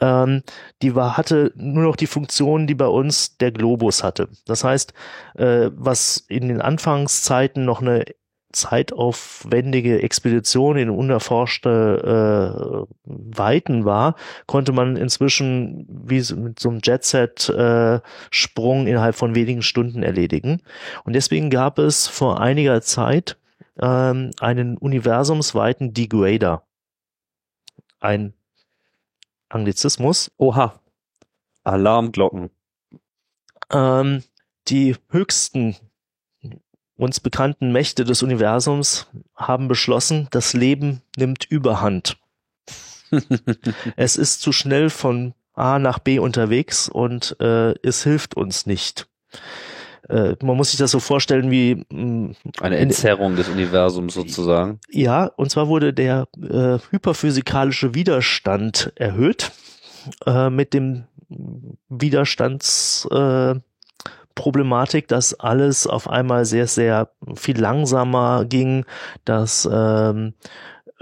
ähm, die war, hatte nur noch die Funktion, die bei uns der Globus hatte. Das heißt, äh, was in den Anfangszeiten noch eine zeitaufwendige Expedition in unerforschte äh, Weiten war, konnte man inzwischen wie mit so einem Jetset-Sprung äh, innerhalb von wenigen Stunden erledigen. Und deswegen gab es vor einiger Zeit ähm, einen universumsweiten Degrader. Ein Anglizismus. Oha. Alarmglocken. Ähm, die höchsten uns bekannten Mächte des Universums haben beschlossen, das Leben nimmt Überhand. es ist zu schnell von A nach B unterwegs und äh, es hilft uns nicht. Äh, man muss sich das so vorstellen wie mh, mm, eine Entzerrung des Universums sozusagen. Ja, und zwar wurde der äh, hyperphysikalische Widerstand erhöht äh, mit dem Widerstands äh, Problematik, dass alles auf einmal sehr, sehr viel langsamer ging, dass ähm,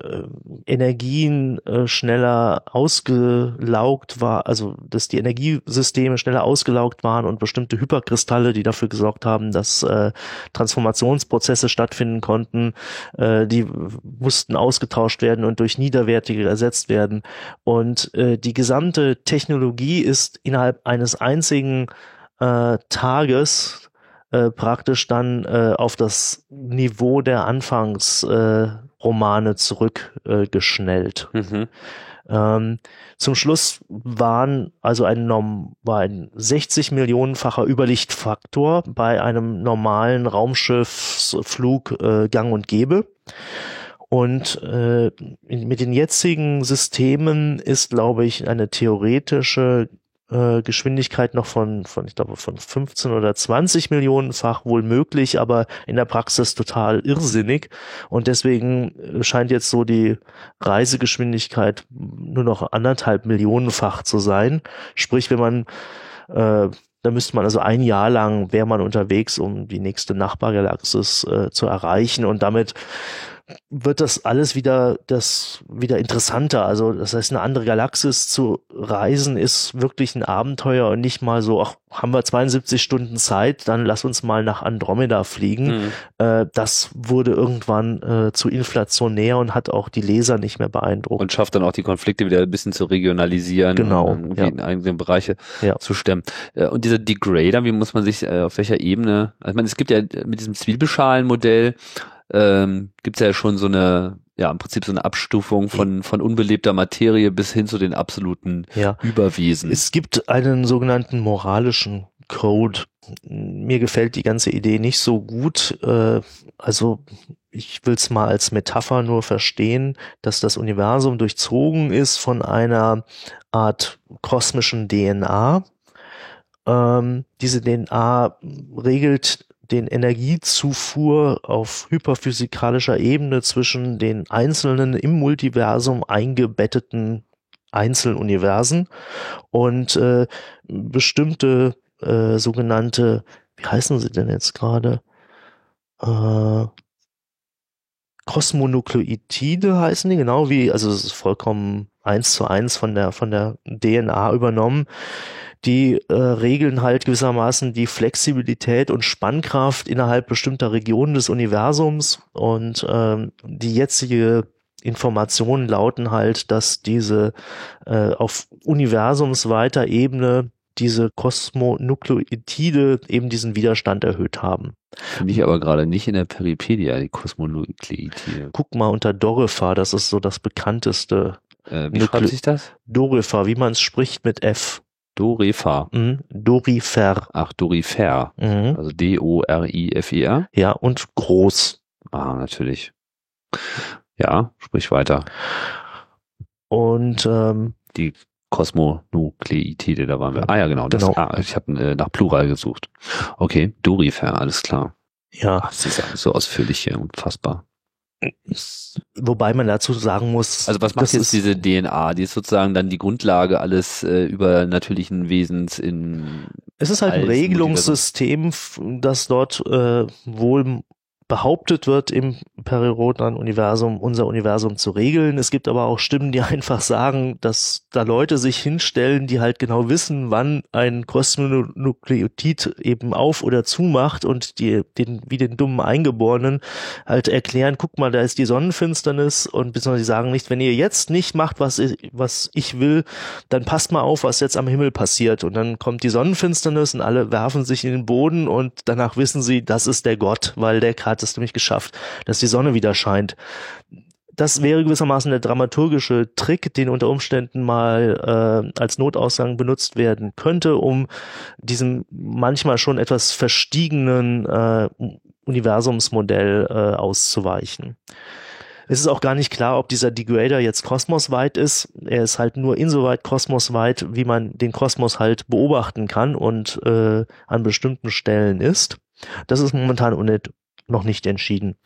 äh, Energien äh, schneller ausgelaugt war, also dass die Energiesysteme schneller ausgelaugt waren und bestimmte Hyperkristalle, die dafür gesorgt haben, dass äh, Transformationsprozesse stattfinden konnten, äh, die mussten ausgetauscht werden und durch niederwertige ersetzt werden. Und äh, die gesamte Technologie ist innerhalb eines einzigen äh, Tages äh, praktisch dann äh, auf das Niveau der Anfangsromane äh, zurückgeschnellt. Äh, mhm. ähm, zum Schluss waren also ein, war ein 60 Millionenfacher Überlichtfaktor bei einem normalen Raumschiffsflug äh, gang und gäbe. Und äh, mit den jetzigen Systemen ist, glaube ich, eine theoretische äh, Geschwindigkeit noch von, von, ich glaube, von 15 oder 20 Millionenfach wohl möglich, aber in der Praxis total irrsinnig. Und deswegen äh, scheint jetzt so die Reisegeschwindigkeit nur noch anderthalb Millionenfach zu sein. Sprich, wenn man äh, da müsste man also ein Jahr lang wäre man unterwegs, um die nächste Nachbargalaxis äh, zu erreichen und damit wird das alles wieder das wieder interessanter. Also das heißt, eine andere Galaxis zu reisen ist wirklich ein Abenteuer und nicht mal so, ach, haben wir 72 Stunden Zeit, dann lass uns mal nach Andromeda fliegen. Mhm. Äh, das wurde irgendwann äh, zu inflationär und hat auch die Leser nicht mehr beeindruckt. Und schafft dann auch die Konflikte wieder ein bisschen zu regionalisieren. Genau. Und ja. in eigenen Bereiche ja. zu stemmen. Äh, und dieser Degrader, wie muss man sich äh, auf welcher Ebene, also ich meine, es gibt ja mit diesem Zwiebelschalenmodell ähm, gibt es ja schon so eine, ja, im Prinzip so eine Abstufung von, von unbelebter Materie bis hin zu den absoluten ja. Überwesen. Es gibt einen sogenannten moralischen Code. Mir gefällt die ganze Idee nicht so gut. Äh, also ich will es mal als Metapher nur verstehen, dass das Universum durchzogen ist von einer Art kosmischen DNA. Ähm, diese DNA regelt den Energiezufuhr auf hyperphysikalischer Ebene zwischen den einzelnen im Multiversum eingebetteten Einzeluniversen und äh, bestimmte äh, sogenannte, wie heißen sie denn jetzt gerade? Äh, Kosmonukleotide heißen die, genau wie, also es ist vollkommen eins zu eins von der, von der DNA übernommen die äh, regeln halt gewissermaßen die Flexibilität und Spannkraft innerhalb bestimmter Regionen des Universums und ähm, die jetzige Informationen lauten halt, dass diese äh, auf universumsweiter Ebene diese Kosmonukleotide eben diesen Widerstand erhöht haben. Finde ich aber gerade nicht in der Peripedia, die Kosmonukleotide. Guck mal unter Dorifer, das ist so das bekannteste. Äh, wie schreibt sich das? Dorifer, wie man es spricht mit F. Dorifer. Mhm. Dorifer. Ach, Dorifer. Mhm. Also D-O-R-I-F-E-R. Ja, und groß. Ah, natürlich. Ja, sprich weiter. Und ähm, Die Kosmonukleotide, da waren wir. Ah ja, genau. Das, Genau. Ah, ich habe äh, nach Plural gesucht. Okay, Dorifer, alles klar. ja, Ach, das ist alles so ausführlich hier, unfassbar. Wobei man dazu sagen muss, Also was macht jetzt diese DNA? Die ist sozusagen dann die Grundlage alles äh, übernatürlichen Wesens in es ist halt ein Regelungssystem, das dort äh, wohl behauptet wird, im Perirodan-Universum, unser Universum zu regeln. Es gibt aber auch Stimmen, die einfach sagen, dass da Leute sich hinstellen, die halt genau wissen, wann ein Kosmonukleotid eben auf oder zumacht und die den wie den dummen Eingeborenen halt erklären, guck mal, da ist die Sonnenfinsternis und beziehungsweise sagen nicht, wenn ihr jetzt nicht macht, was ich, was ich will, dann passt mal auf, was jetzt am Himmel passiert. Und dann kommt die Sonnenfinsternis und alle werfen sich in den Boden und danach wissen sie, das ist der Gott, weil der hat es nämlich geschafft, dass die Sonne wieder scheint. Das wäre gewissermaßen der dramaturgische Trick, den unter Umständen mal äh, als Notausgang benutzt werden könnte, um diesem manchmal schon etwas verstiegenen äh, Universumsmodell äh, auszuweichen. Es ist auch gar nicht klar, ob dieser Degrader jetzt kosmosweit ist. Er ist halt nur insoweit kosmosweit, wie man den Kosmos halt beobachten kann und äh, an bestimmten Stellen ist. Das ist momentan noch nicht entschieden.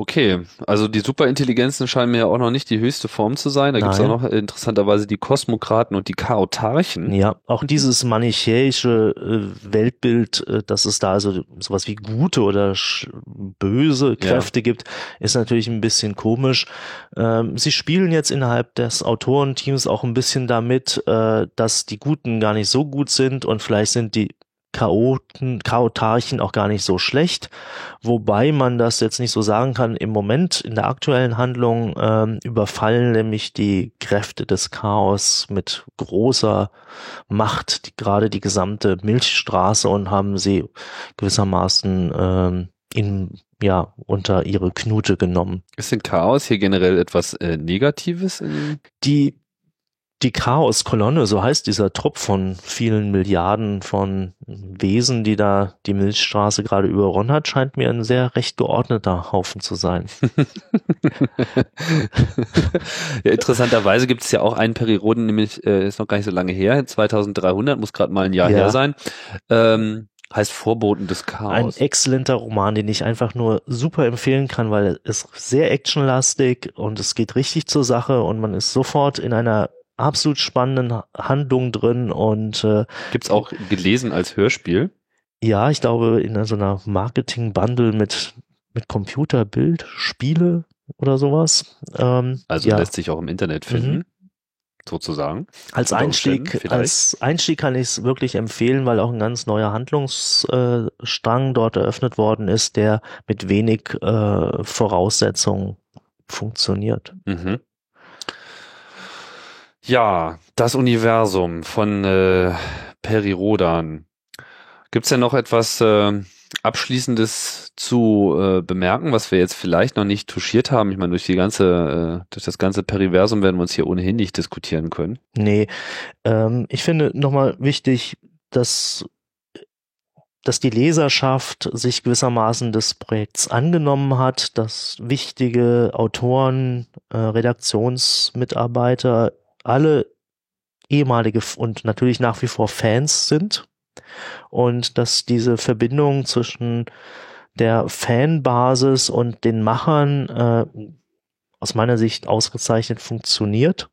Okay, also die Superintelligenzen scheinen mir ja auch noch nicht die höchste Form zu sein. Da gibt es auch noch äh, interessanterweise die Kosmokraten und die Chaotarchen. Ja, auch dieses manichäische äh, Weltbild, äh, dass es da also sowas wie gute oder böse Kräfte gibt, ist natürlich ein bisschen komisch. Ähm, sie spielen jetzt innerhalb des Autorenteams auch ein bisschen damit, dass die Guten gar nicht so gut sind und vielleicht sind die Chaoten, Chaotarchen auch gar nicht so schlecht, wobei man das jetzt nicht so sagen kann. Im Moment in der aktuellen Handlung ähm, überfallen nämlich die Kräfte des Chaos mit großer Macht die, gerade die gesamte Milchstraße und haben sie gewissermaßen ähm, in ja unter ihre Knute genommen. Ist denn Chaos hier generell etwas äh, Negatives? Die die Chaos-Kolonne, so heißt dieser Trupp von vielen Milliarden von Wesen, die da die Milchstraße gerade überronnen hat, scheint mir ein sehr recht geordneter Haufen zu sein. ja, interessanterweise gibt es ja auch einen Perioden, nämlich äh, ist noch gar nicht so lange her, 2300, muss gerade mal ein Jahr Ja. her sein. Ähm, heißt Vorboten des Ein Chaos. exzellenter Roman, den ich einfach nur super empfehlen kann, weil er ist sehr actionlastig und es geht richtig zur Sache und man ist sofort in einer absolut spannenden Handlung drin und äh, Gibt's auch gelesen als Hörspiel. ja, ich glaube in so einer Marketing-Bundle mit mit Computerbild, Spiele oder sowas. Ähm, Also ja. lässt sich auch im Internet finden. Mhm. Sozusagen. Als Einstieg, als Einstieg kann ich es wirklich empfehlen, weil auch ein ganz neuer Handlungsstrang äh, dort eröffnet worden ist, der mit wenig äh, Voraussetzungen funktioniert. Mhm. Ja, das Universum von äh, Peri Rodan. Gibt's denn noch etwas äh, Abschließendes zu äh, bemerken, was wir jetzt vielleicht noch nicht touchiert haben? Ich meine, durch die ganze, äh, durch das ganze Periversum werden wir uns hier ohnehin nicht diskutieren können. Nee, ähm, ich finde nochmal wichtig, dass dass die Leserschaft sich gewissermaßen des Projekts angenommen hat, dass wichtige Autoren, äh, Redaktionsmitarbeiter alle ehemalige und natürlich nach wie vor Fans sind und dass diese Verbindung zwischen der Fanbasis und den Machern äh, aus meiner Sicht ausgezeichnet funktioniert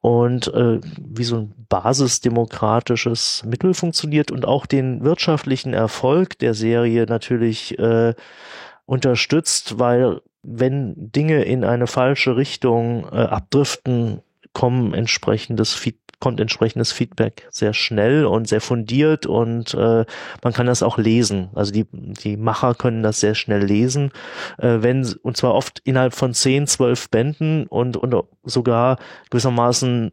und äh, wie so ein basisdemokratisches Mittel funktioniert und auch den wirtschaftlichen Erfolg der Serie natürlich äh, unterstützt, weil wenn Dinge in eine falsche Richtung äh, abdriften, kommen entsprechendes Feed kommt entsprechendes Feedback sehr schnell und sehr fundiert und äh, man kann das auch lesen. Also die, die Macher können das sehr schnell lesen, äh, wenn und zwar oft innerhalb von 10, 12 Bänden und, und sogar gewissermaßen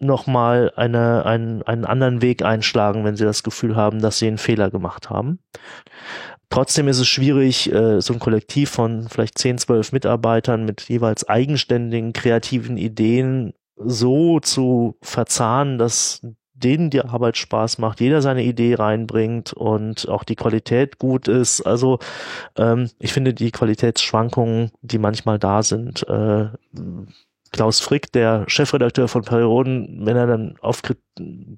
nochmal eine, einen, einen anderen Weg einschlagen, wenn sie das Gefühl haben, dass sie einen Fehler gemacht haben. Trotzdem ist es schwierig, äh, so ein Kollektiv von vielleicht 10, 12 Mitarbeitern mit jeweils eigenständigen, kreativen Ideen so zu verzahnen, dass denen die Arbeit Spaß macht, jeder seine Idee reinbringt und auch die Qualität gut ist. Also ähm, ich finde die Qualitätsschwankungen, die manchmal da sind, äh, Klaus Frick, der Chefredakteur von Perioden, wenn er dann auf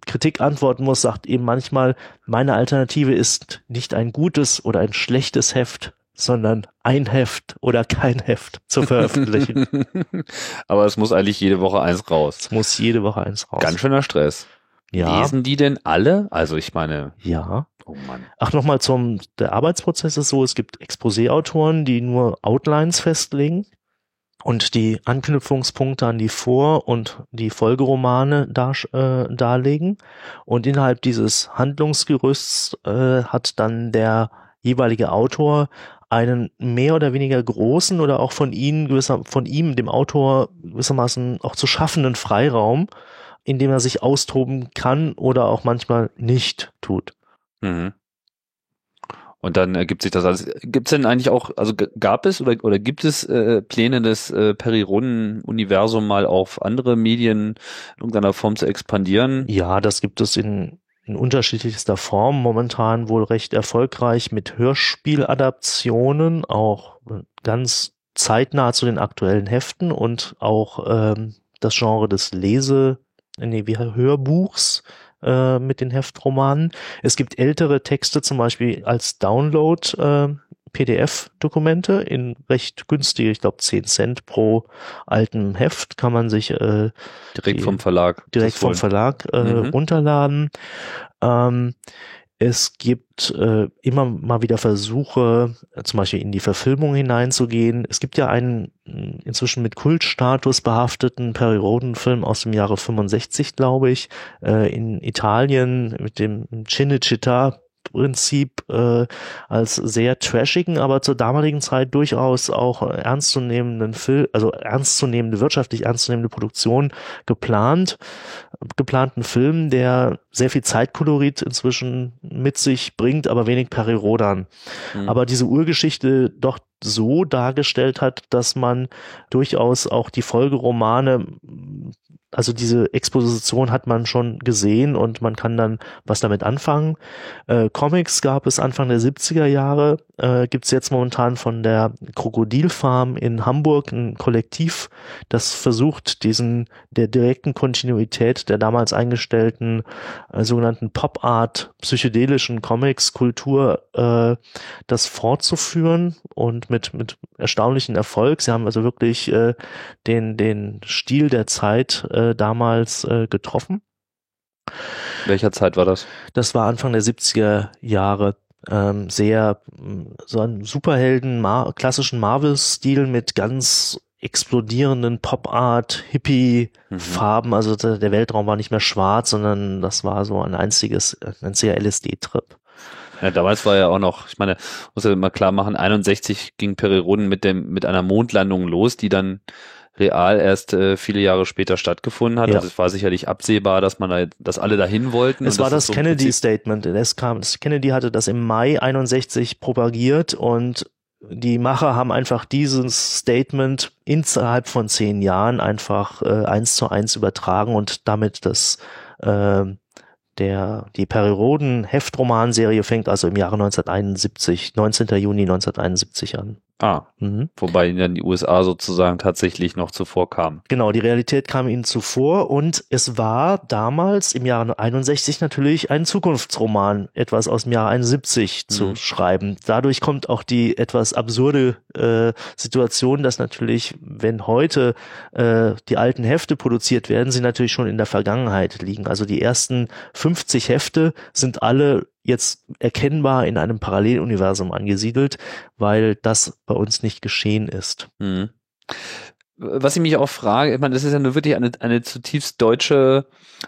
Kritik antworten muss, sagt eben manchmal, meine Alternative ist nicht ein gutes oder ein schlechtes Heft, sondern ein Heft oder kein Heft zu veröffentlichen. Aber es muss eigentlich jede Woche eins raus. Es muss jede Woche eins raus. Ganz schöner Stress. Ja. Lesen die denn alle? Also ich meine. Ja. Oh Mann. Ach, nochmal zum, der Arbeitsprozess ist so, es gibt Exposé-Autoren, die nur Outlines festlegen und die Anknüpfungspunkte an die Vor- und die Folgeromane dar, äh, darlegen. Und innerhalb dieses Handlungsgerüsts äh, hat dann der jeweilige Autor einen mehr oder weniger großen oder auch von ihnen gewisser, von ihm, dem Autor gewissermaßen auch zu schaffenden Freiraum, in dem er sich austoben kann oder auch manchmal nicht tut. Mhm. Und dann ergibt sich das alles. Gibt es denn eigentlich auch, also gab es oder, oder gibt es äh, Pläne des äh, Perironen-Universum mal auf andere Medien in irgendeiner Form zu expandieren? Ja, das gibt es in, in unterschiedlichster Form. Momentan wohl recht erfolgreich mit Hörspieladaptionen, auch ganz zeitnah zu den aktuellen Heften und auch ähm, das Genre des Lese, nee, wie Hörbuchs äh, mit den Heftromanen. Es gibt ältere Texte zum Beispiel als Download äh, PDF-Dokumente in recht günstige, ich glaube 10 Cent pro alten Heft kann man sich äh, direkt die, vom Verlag direkt vom Verlag äh, mhm. runterladen. Ähm, es gibt äh, immer mal wieder Versuche, zum Beispiel in die Verfilmung hineinzugehen. Es gibt ja einen mm, inzwischen mit Kultstatus behafteten Perry Roden-Film aus dem Jahre 65, glaube ich, äh, in Italien mit dem Cinecittà Prinzip äh, als sehr trashigen, aber zur damaligen Zeit durchaus auch ernstzunehmenden Film, also ernstzunehmende, wirtschaftlich ernstzunehmende Produktion geplant, geplanten Film, der sehr viel Zeitkolorit inzwischen mit sich bringt, aber wenig Perirodan. Mhm. Aber diese Urgeschichte doch so dargestellt hat, dass man durchaus auch die Folgeromane also diese Exposition hat man schon gesehen und man kann dann was damit anfangen. Äh, Comics gab es Anfang der 70er Jahre, äh, gibt es jetzt momentan von der Krokodilfarm in Hamburg ein Kollektiv, das versucht, diesen der direkten Kontinuität der damals eingestellten äh, sogenannten Pop-Art psychedelischen Comics-Kultur äh, das fortzuführen und mit, mit erstaunlichen Erfolg. Sie haben also wirklich äh, den, den Stil der Zeit äh, damals äh, getroffen. Welcher Zeit war das? Das war Anfang der 70er Jahre. Ähm, sehr so ein Superhelden, Mar klassischen Marvel-Stil mit ganz explodierenden Pop-Art, Hippie-Farben. Mhm. Also der Weltraum war nicht mehr schwarz, sondern das war so ein einziges, ein einziger LSD-Trip. Ja, damals war ja auch noch, ich meine, muss ja mal klar machen, 61 ging Periroden mit dem, mit einer Mondlandung los, die dann real erst äh, viele Jahre später stattgefunden hat. Ja. Also es war sicherlich absehbar, dass man da, dass alle dahin wollten. Es war das, das Kennedy Statement. Es kam, Kennedy hatte das im Mai 61 propagiert und die Macher haben einfach dieses Statement innerhalb von zehn Jahren einfach äh, eins zu eins übertragen und damit das äh, der, die Periroden Heftromanserie fängt also im Jahre 1971, 19. Juni 1971 an. Ah, mhm. wobei dann die USA sozusagen tatsächlich noch zuvor kamen. Genau, die Realität kam ihnen zuvor und es war damals im Jahre 61 natürlich ein Zukunftsroman, etwas aus dem Jahr 71 mhm. zu schreiben. Dadurch kommt auch die etwas absurde äh, Situation, dass natürlich, wenn heute äh, die alten Hefte produziert werden, sie natürlich schon in der Vergangenheit liegen. Also die ersten 50 Hefte sind alle jetzt erkennbar in einem Paralleluniversum angesiedelt, weil das bei uns nicht geschehen ist. Mhm. Was ich mich auch frage, ich meine, das ist ja nur wirklich eine, eine zutiefst deutsche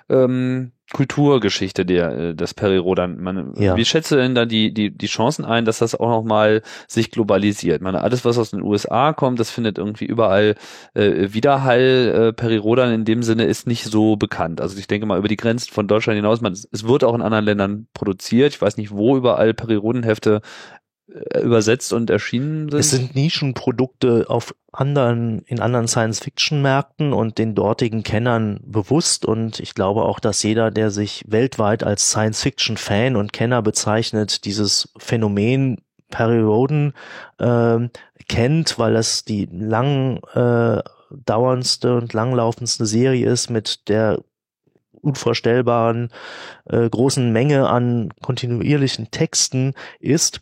ähm, Kulturgeschichte der äh, des Perirodan. Man, Ja. Wie schätzt du denn da die die die Chancen ein, dass das auch noch mal sich globalisiert? Meine, alles was aus den USA kommt, das findet irgendwie überall äh, Widerhall. Äh, Perirodan in dem Sinne ist nicht so bekannt. Also ich denke mal über die Grenzen von Deutschland hinaus. Man, es wird auch in anderen Ländern produziert. Ich weiß nicht, wo überall Perirodenhefte übersetzt und erschienen sind. Es sind Nischenprodukte auf anderen, in anderen Science-Fiction-Märkten und den dortigen Kennern bewusst. Und ich glaube auch, dass jeder, der sich weltweit als Science-Fiction-Fan und Kenner bezeichnet, dieses Phänomen Perry Roden ähm, kennt, weil es die lang äh, dauerndste und langlaufendste Serie ist mit der unvorstellbaren äh, großen Menge an kontinuierlichen Texten ist.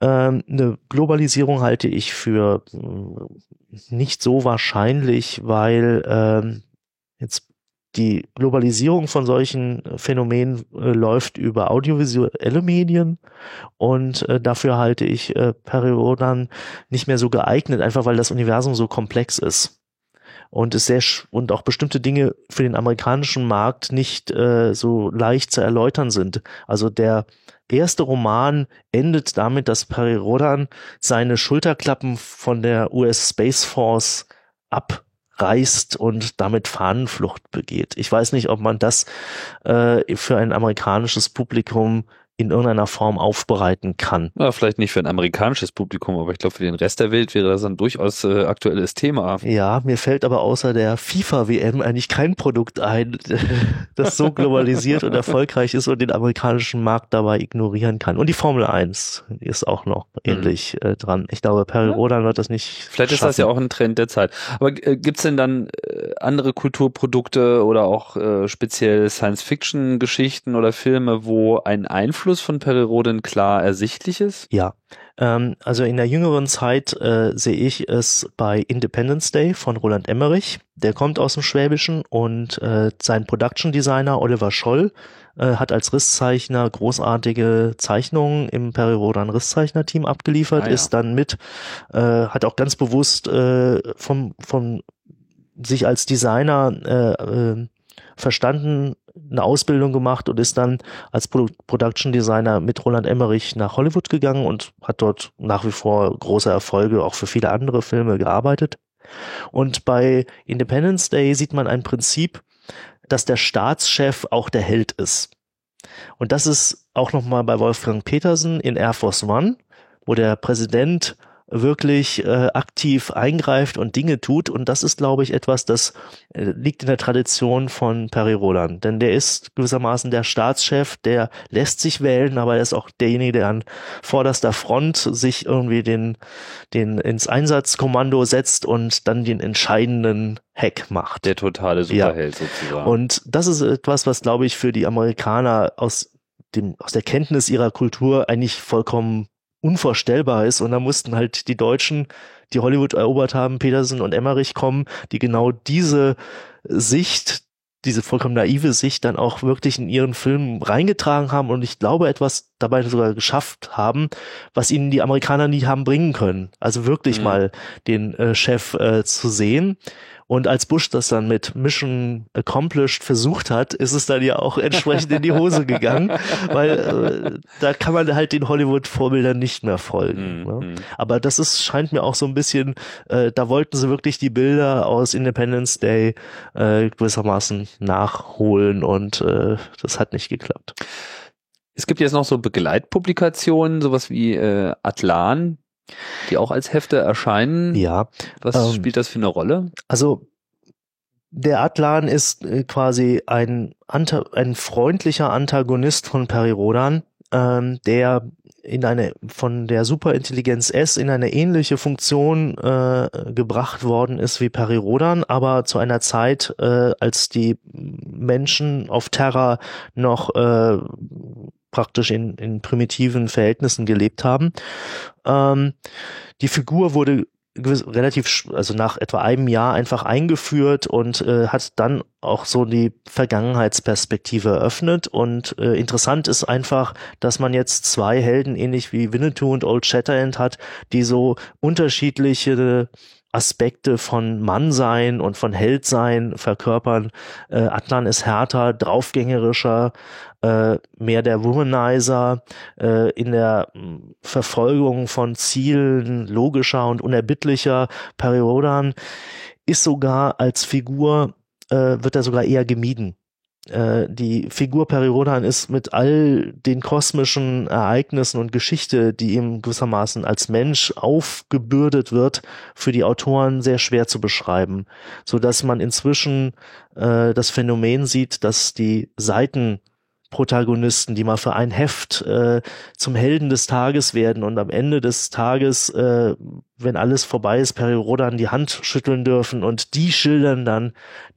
Ähm, eine Globalisierung halte ich für äh, nicht so wahrscheinlich, weil ähm, jetzt die Globalisierung von solchen Phänomenen äh, läuft über audiovisuelle Medien und äh, dafür halte ich äh, Periodan nicht mehr so geeignet, einfach weil das Universum so komplex ist und es sehr und auch bestimmte Dinge für den amerikanischen Markt nicht äh, so leicht zu erläutern sind. Also der erste Roman endet damit, dass Perry Rodan seine Schulterklappen von der US Space Force abreißt und damit Fahnenflucht begeht. Ich weiß nicht, ob man das äh, für ein amerikanisches Publikum in irgendeiner Form aufbereiten kann. Ja, vielleicht nicht für ein amerikanisches Publikum, aber ich glaube, für den Rest der Welt wäre das ein durchaus äh, aktuelles Thema. Ja, mir fällt aber außer der FIFA-WM eigentlich kein Produkt ein, das so globalisiert und erfolgreich ist und den amerikanischen Markt dabei ignorieren kann. Und die Formel 1 ist auch noch ähnlich äh, dran. Ich glaube, Perry. Rodan wird das nicht Vielleicht ist das ja schaffen. auch ein Trend der Zeit. Aber äh, gibt's denn dann äh, andere Kulturprodukte oder auch äh, speziell Science-Fiction-Geschichten oder Filme, wo ein Einfluss von Perry Roden klar ersichtlich ist? Ja, ähm, also in der jüngeren Zeit äh, sehe ich es bei Independence Day von Roland Emmerich. Der kommt aus dem Schwäbischen und äh, sein Production Designer Oliver Scholl äh, hat als Risszeichner großartige Zeichnungen im Perry Rodan Risszeichner-Team abgeliefert, Ah, ja. ist dann mit, äh, hat auch ganz bewusst äh, vom, vom sich als Designer äh, verstanden, eine Ausbildung gemacht und ist dann als Pro Production Designer mit Roland Emmerich nach Hollywood gegangen und hat dort nach wie vor große Erfolge auch für viele andere Filme gearbeitet. Und bei Independence Day sieht man ein Prinzip, dass der Staatschef auch der Held ist. Und das ist auch nochmal bei Wolfgang Petersen in Air Force One, wo der Präsident wirklich äh, aktiv eingreift und Dinge tut. Und das ist, glaube ich, etwas, das äh, liegt in der Tradition von Perry Roland. Denn der ist gewissermaßen der Staatschef, der lässt sich wählen, aber er ist auch derjenige, der an vorderster Front sich irgendwie den, den ins Einsatzkommando setzt und dann den entscheidenden Hack macht. Der totale Superheld sozusagen. Und das ist etwas, was, glaube ich, für die Amerikaner aus dem, aus der Kenntnis ihrer Kultur eigentlich vollkommen unvorstellbar ist. Und da mussten halt die Deutschen, die Hollywood erobert haben, Peterson und Emmerich kommen, die genau diese Sicht, diese vollkommen naive Sicht dann auch wirklich in ihren Filmen reingetragen haben und ich glaube etwas dabei sogar geschafft haben, was ihnen die Amerikaner nie haben bringen können. Also wirklich Mhm. mal den äh, Chef äh, zu sehen. Und als Bush das dann mit Mission Accomplished versucht hat, ist es dann ja auch entsprechend in die Hose gegangen, weil äh, da kann man halt den Hollywood-Vorbildern nicht mehr folgen. Mhm, Ne? mhm. Aber das ist, scheint mir auch so ein bisschen, äh, da wollten sie wirklich die Bilder aus Independence Day äh, gewissermaßen nachholen und äh, das hat nicht geklappt. Es gibt jetzt noch so Begleitpublikationen, sowas wie äh, Atlan, die auch als Hefte erscheinen. Ja, Was ähm, spielt das für eine Rolle? Also der Atlan ist äh, quasi ein, Anta ein freundlicher Antagonist von Perirodan, ähm, der in eine von der Superintelligenz S in eine ähnliche Funktion äh, gebracht worden ist wie Perirodan, aber zu einer Zeit, äh, als die Menschen auf Terra noch äh, praktisch in, in primitiven Verhältnissen gelebt haben. Ähm, die Figur wurde gewiss- relativ, also nach etwa einem Jahr einfach eingeführt und äh, hat dann auch so die Vergangenheitsperspektive eröffnet. Und äh, interessant ist einfach, dass man jetzt zwei Helden, ähnlich wie Winnetou und Old Shatterhand hat, die so unterschiedliche Aspekte von Mannsein und von Heldsein verkörpern. Äh, Atlan ist härter, draufgängerischer, äh, mehr der Womanizer, äh, in der hm, Verfolgung von Zielen logischer und unerbittlicher. Periodan ist sogar als Figur, äh, wird er sogar eher gemieden äh, die Figur Perirodan ist mit all den kosmischen Ereignissen und Geschichte, die ihm gewissermaßen als Mensch aufgebürdet wird, für die Autoren sehr schwer zu beschreiben, so dass man inzwischen äh, das Phänomen sieht, dass die Seiten Protagonisten, die mal für ein Heft äh, zum Helden des Tages werden und am Ende des Tages, äh, wenn alles vorbei ist, Peri Rodan die Hand schütteln dürfen und die schildern dann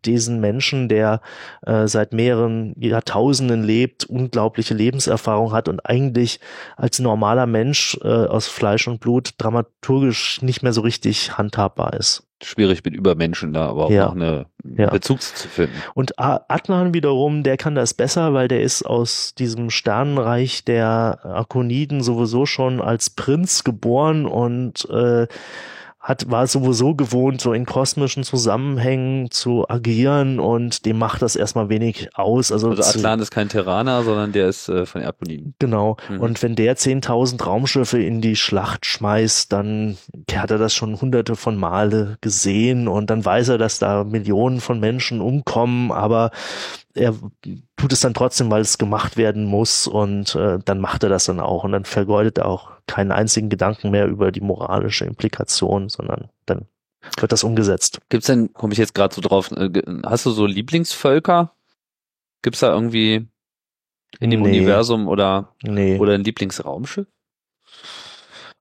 diesen Menschen, der äh, seit mehreren Jahrtausenden lebt, unglaubliche Lebenserfahrung hat und eigentlich als normaler Mensch äh, aus Fleisch und Blut dramaturgisch nicht mehr so richtig handhabbar ist schwierig mit Übermenschen da, aber auch ja. noch eine ja. Bezug zu finden. Und Atlan wiederum, der kann das besser, weil der ist aus diesem Sternenreich der Akoniden sowieso schon als Prinz geboren und äh, hat, war sowieso gewohnt, so in kosmischen Zusammenhängen zu agieren und dem macht das erstmal wenig aus. Also, also Atlan ist kein Terraner, sondern der ist äh, von Erponiden. Genau. Mhm. Und wenn der 10.000 Raumschiffe in die Schlacht schmeißt, dann hat er das schon hunderte von Male gesehen und dann weiß er, dass da Millionen von Menschen umkommen, aber er tut es dann trotzdem, weil es gemacht werden muss und äh, dann macht er das dann auch und dann vergeudet er auch keinen einzigen Gedanken mehr über die moralische Implikation, sondern dann wird das umgesetzt. Gibt's denn, komme ich jetzt gerade so drauf, äh, hast du so Lieblingsvölker? Gibt's da irgendwie in dem nee. Universum oder, nee. oder ein Lieblingsraumschiff?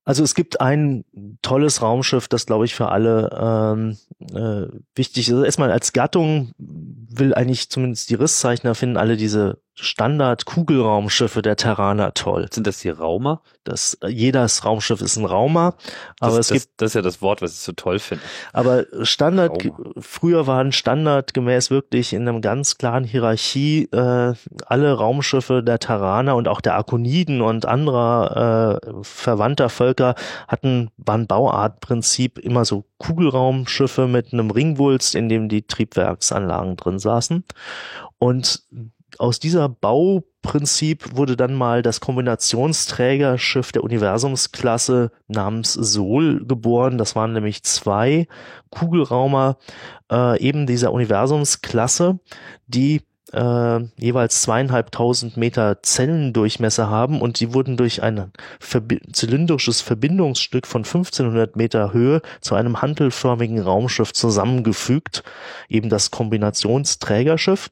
Also es gibt ein tolles Raumschiff, das glaube ich für alle ähm, äh, wichtig ist. Also erstmal als Gattung will eigentlich zumindest die Risszeichner finden alle diese Standard-Kugelraumschiffe der Terraner toll. Sind das die Raumer? Das, äh, jedes Raumschiff ist ein Raumer. Aber das, es gibt. Das ist ja das Wort, was ich so toll finde. Aber Standard, Raumer. früher waren standardgemäß wirklich in einem ganz klaren Hierarchie äh, alle Raumschiffe der Terraner und auch der Akoniden und anderer äh, verwandter Völker hatten, waren Bauartprinzip immer so Kugelraumschiffe mit einem Ringwulst, in dem die Triebwerksanlagen drin saßen. Und aus dieser Bauprinzip wurde dann mal das Kombinationsträgerschiff der Universumsklasse namens Sol geboren. Das waren nämlich zwei Kugelraumer äh, eben dieser Universumsklasse, die äh, jeweils zweieinhalbtausend Meter Zellendurchmesser haben und die wurden durch ein verbi zylindrisches Verbindungsstück von 1500 Meter Höhe zu einem hantelförmigen Raumschiff zusammengefügt, eben das Kombinationsträgerschiff.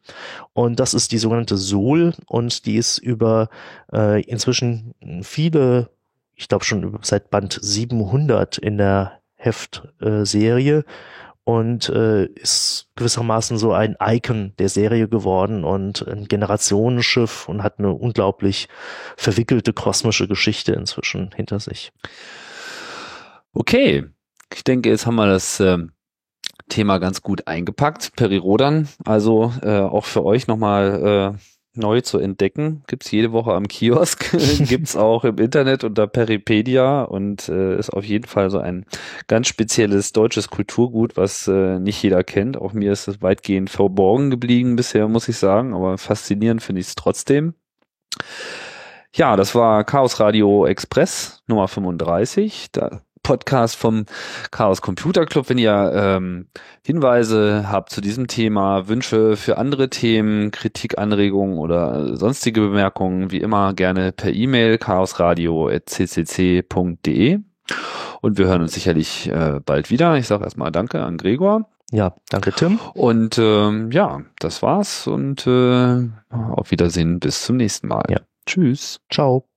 Und das ist die sogenannte Sol und die ist über äh, inzwischen viele, ich glaube schon seit Band 700 in der Heftserie äh, und äh, ist gewissermaßen so ein Icon der Serie geworden und ein Generationenschiff und hat eine unglaublich verwickelte kosmische Geschichte inzwischen hinter sich. Okay, ich denke, jetzt haben wir das äh, Thema ganz gut eingepackt. Peri Rodan, also äh, auch für euch nochmal äh, neu zu entdecken. Gibt's jede Woche am Kiosk, gibt's auch im Internet unter Peripedia und äh, ist auf jeden Fall so ein ganz spezielles deutsches Kulturgut, was äh, nicht jeder kennt. Auch mir ist es weitgehend verborgen geblieben bisher, muss ich sagen, aber faszinierend finde ich es trotzdem. Ja, das war Chaos Radio Express Nummer 35. Da Podcast vom Chaos Computer Club. Wenn ihr ähm, Hinweise habt zu diesem Thema, Wünsche für andere Themen, Kritik, Anregungen oder sonstige Bemerkungen, wie immer gerne per E-Mail chaosradio.ccc.de. Und wir hören uns sicherlich äh, bald wieder. Ich sage erstmal Danke an Gregor. Ja, danke Tim. Und ähm, ja, das war's und äh, auf Wiedersehen bis zum nächsten Mal. Ja. Tschüss. Ciao.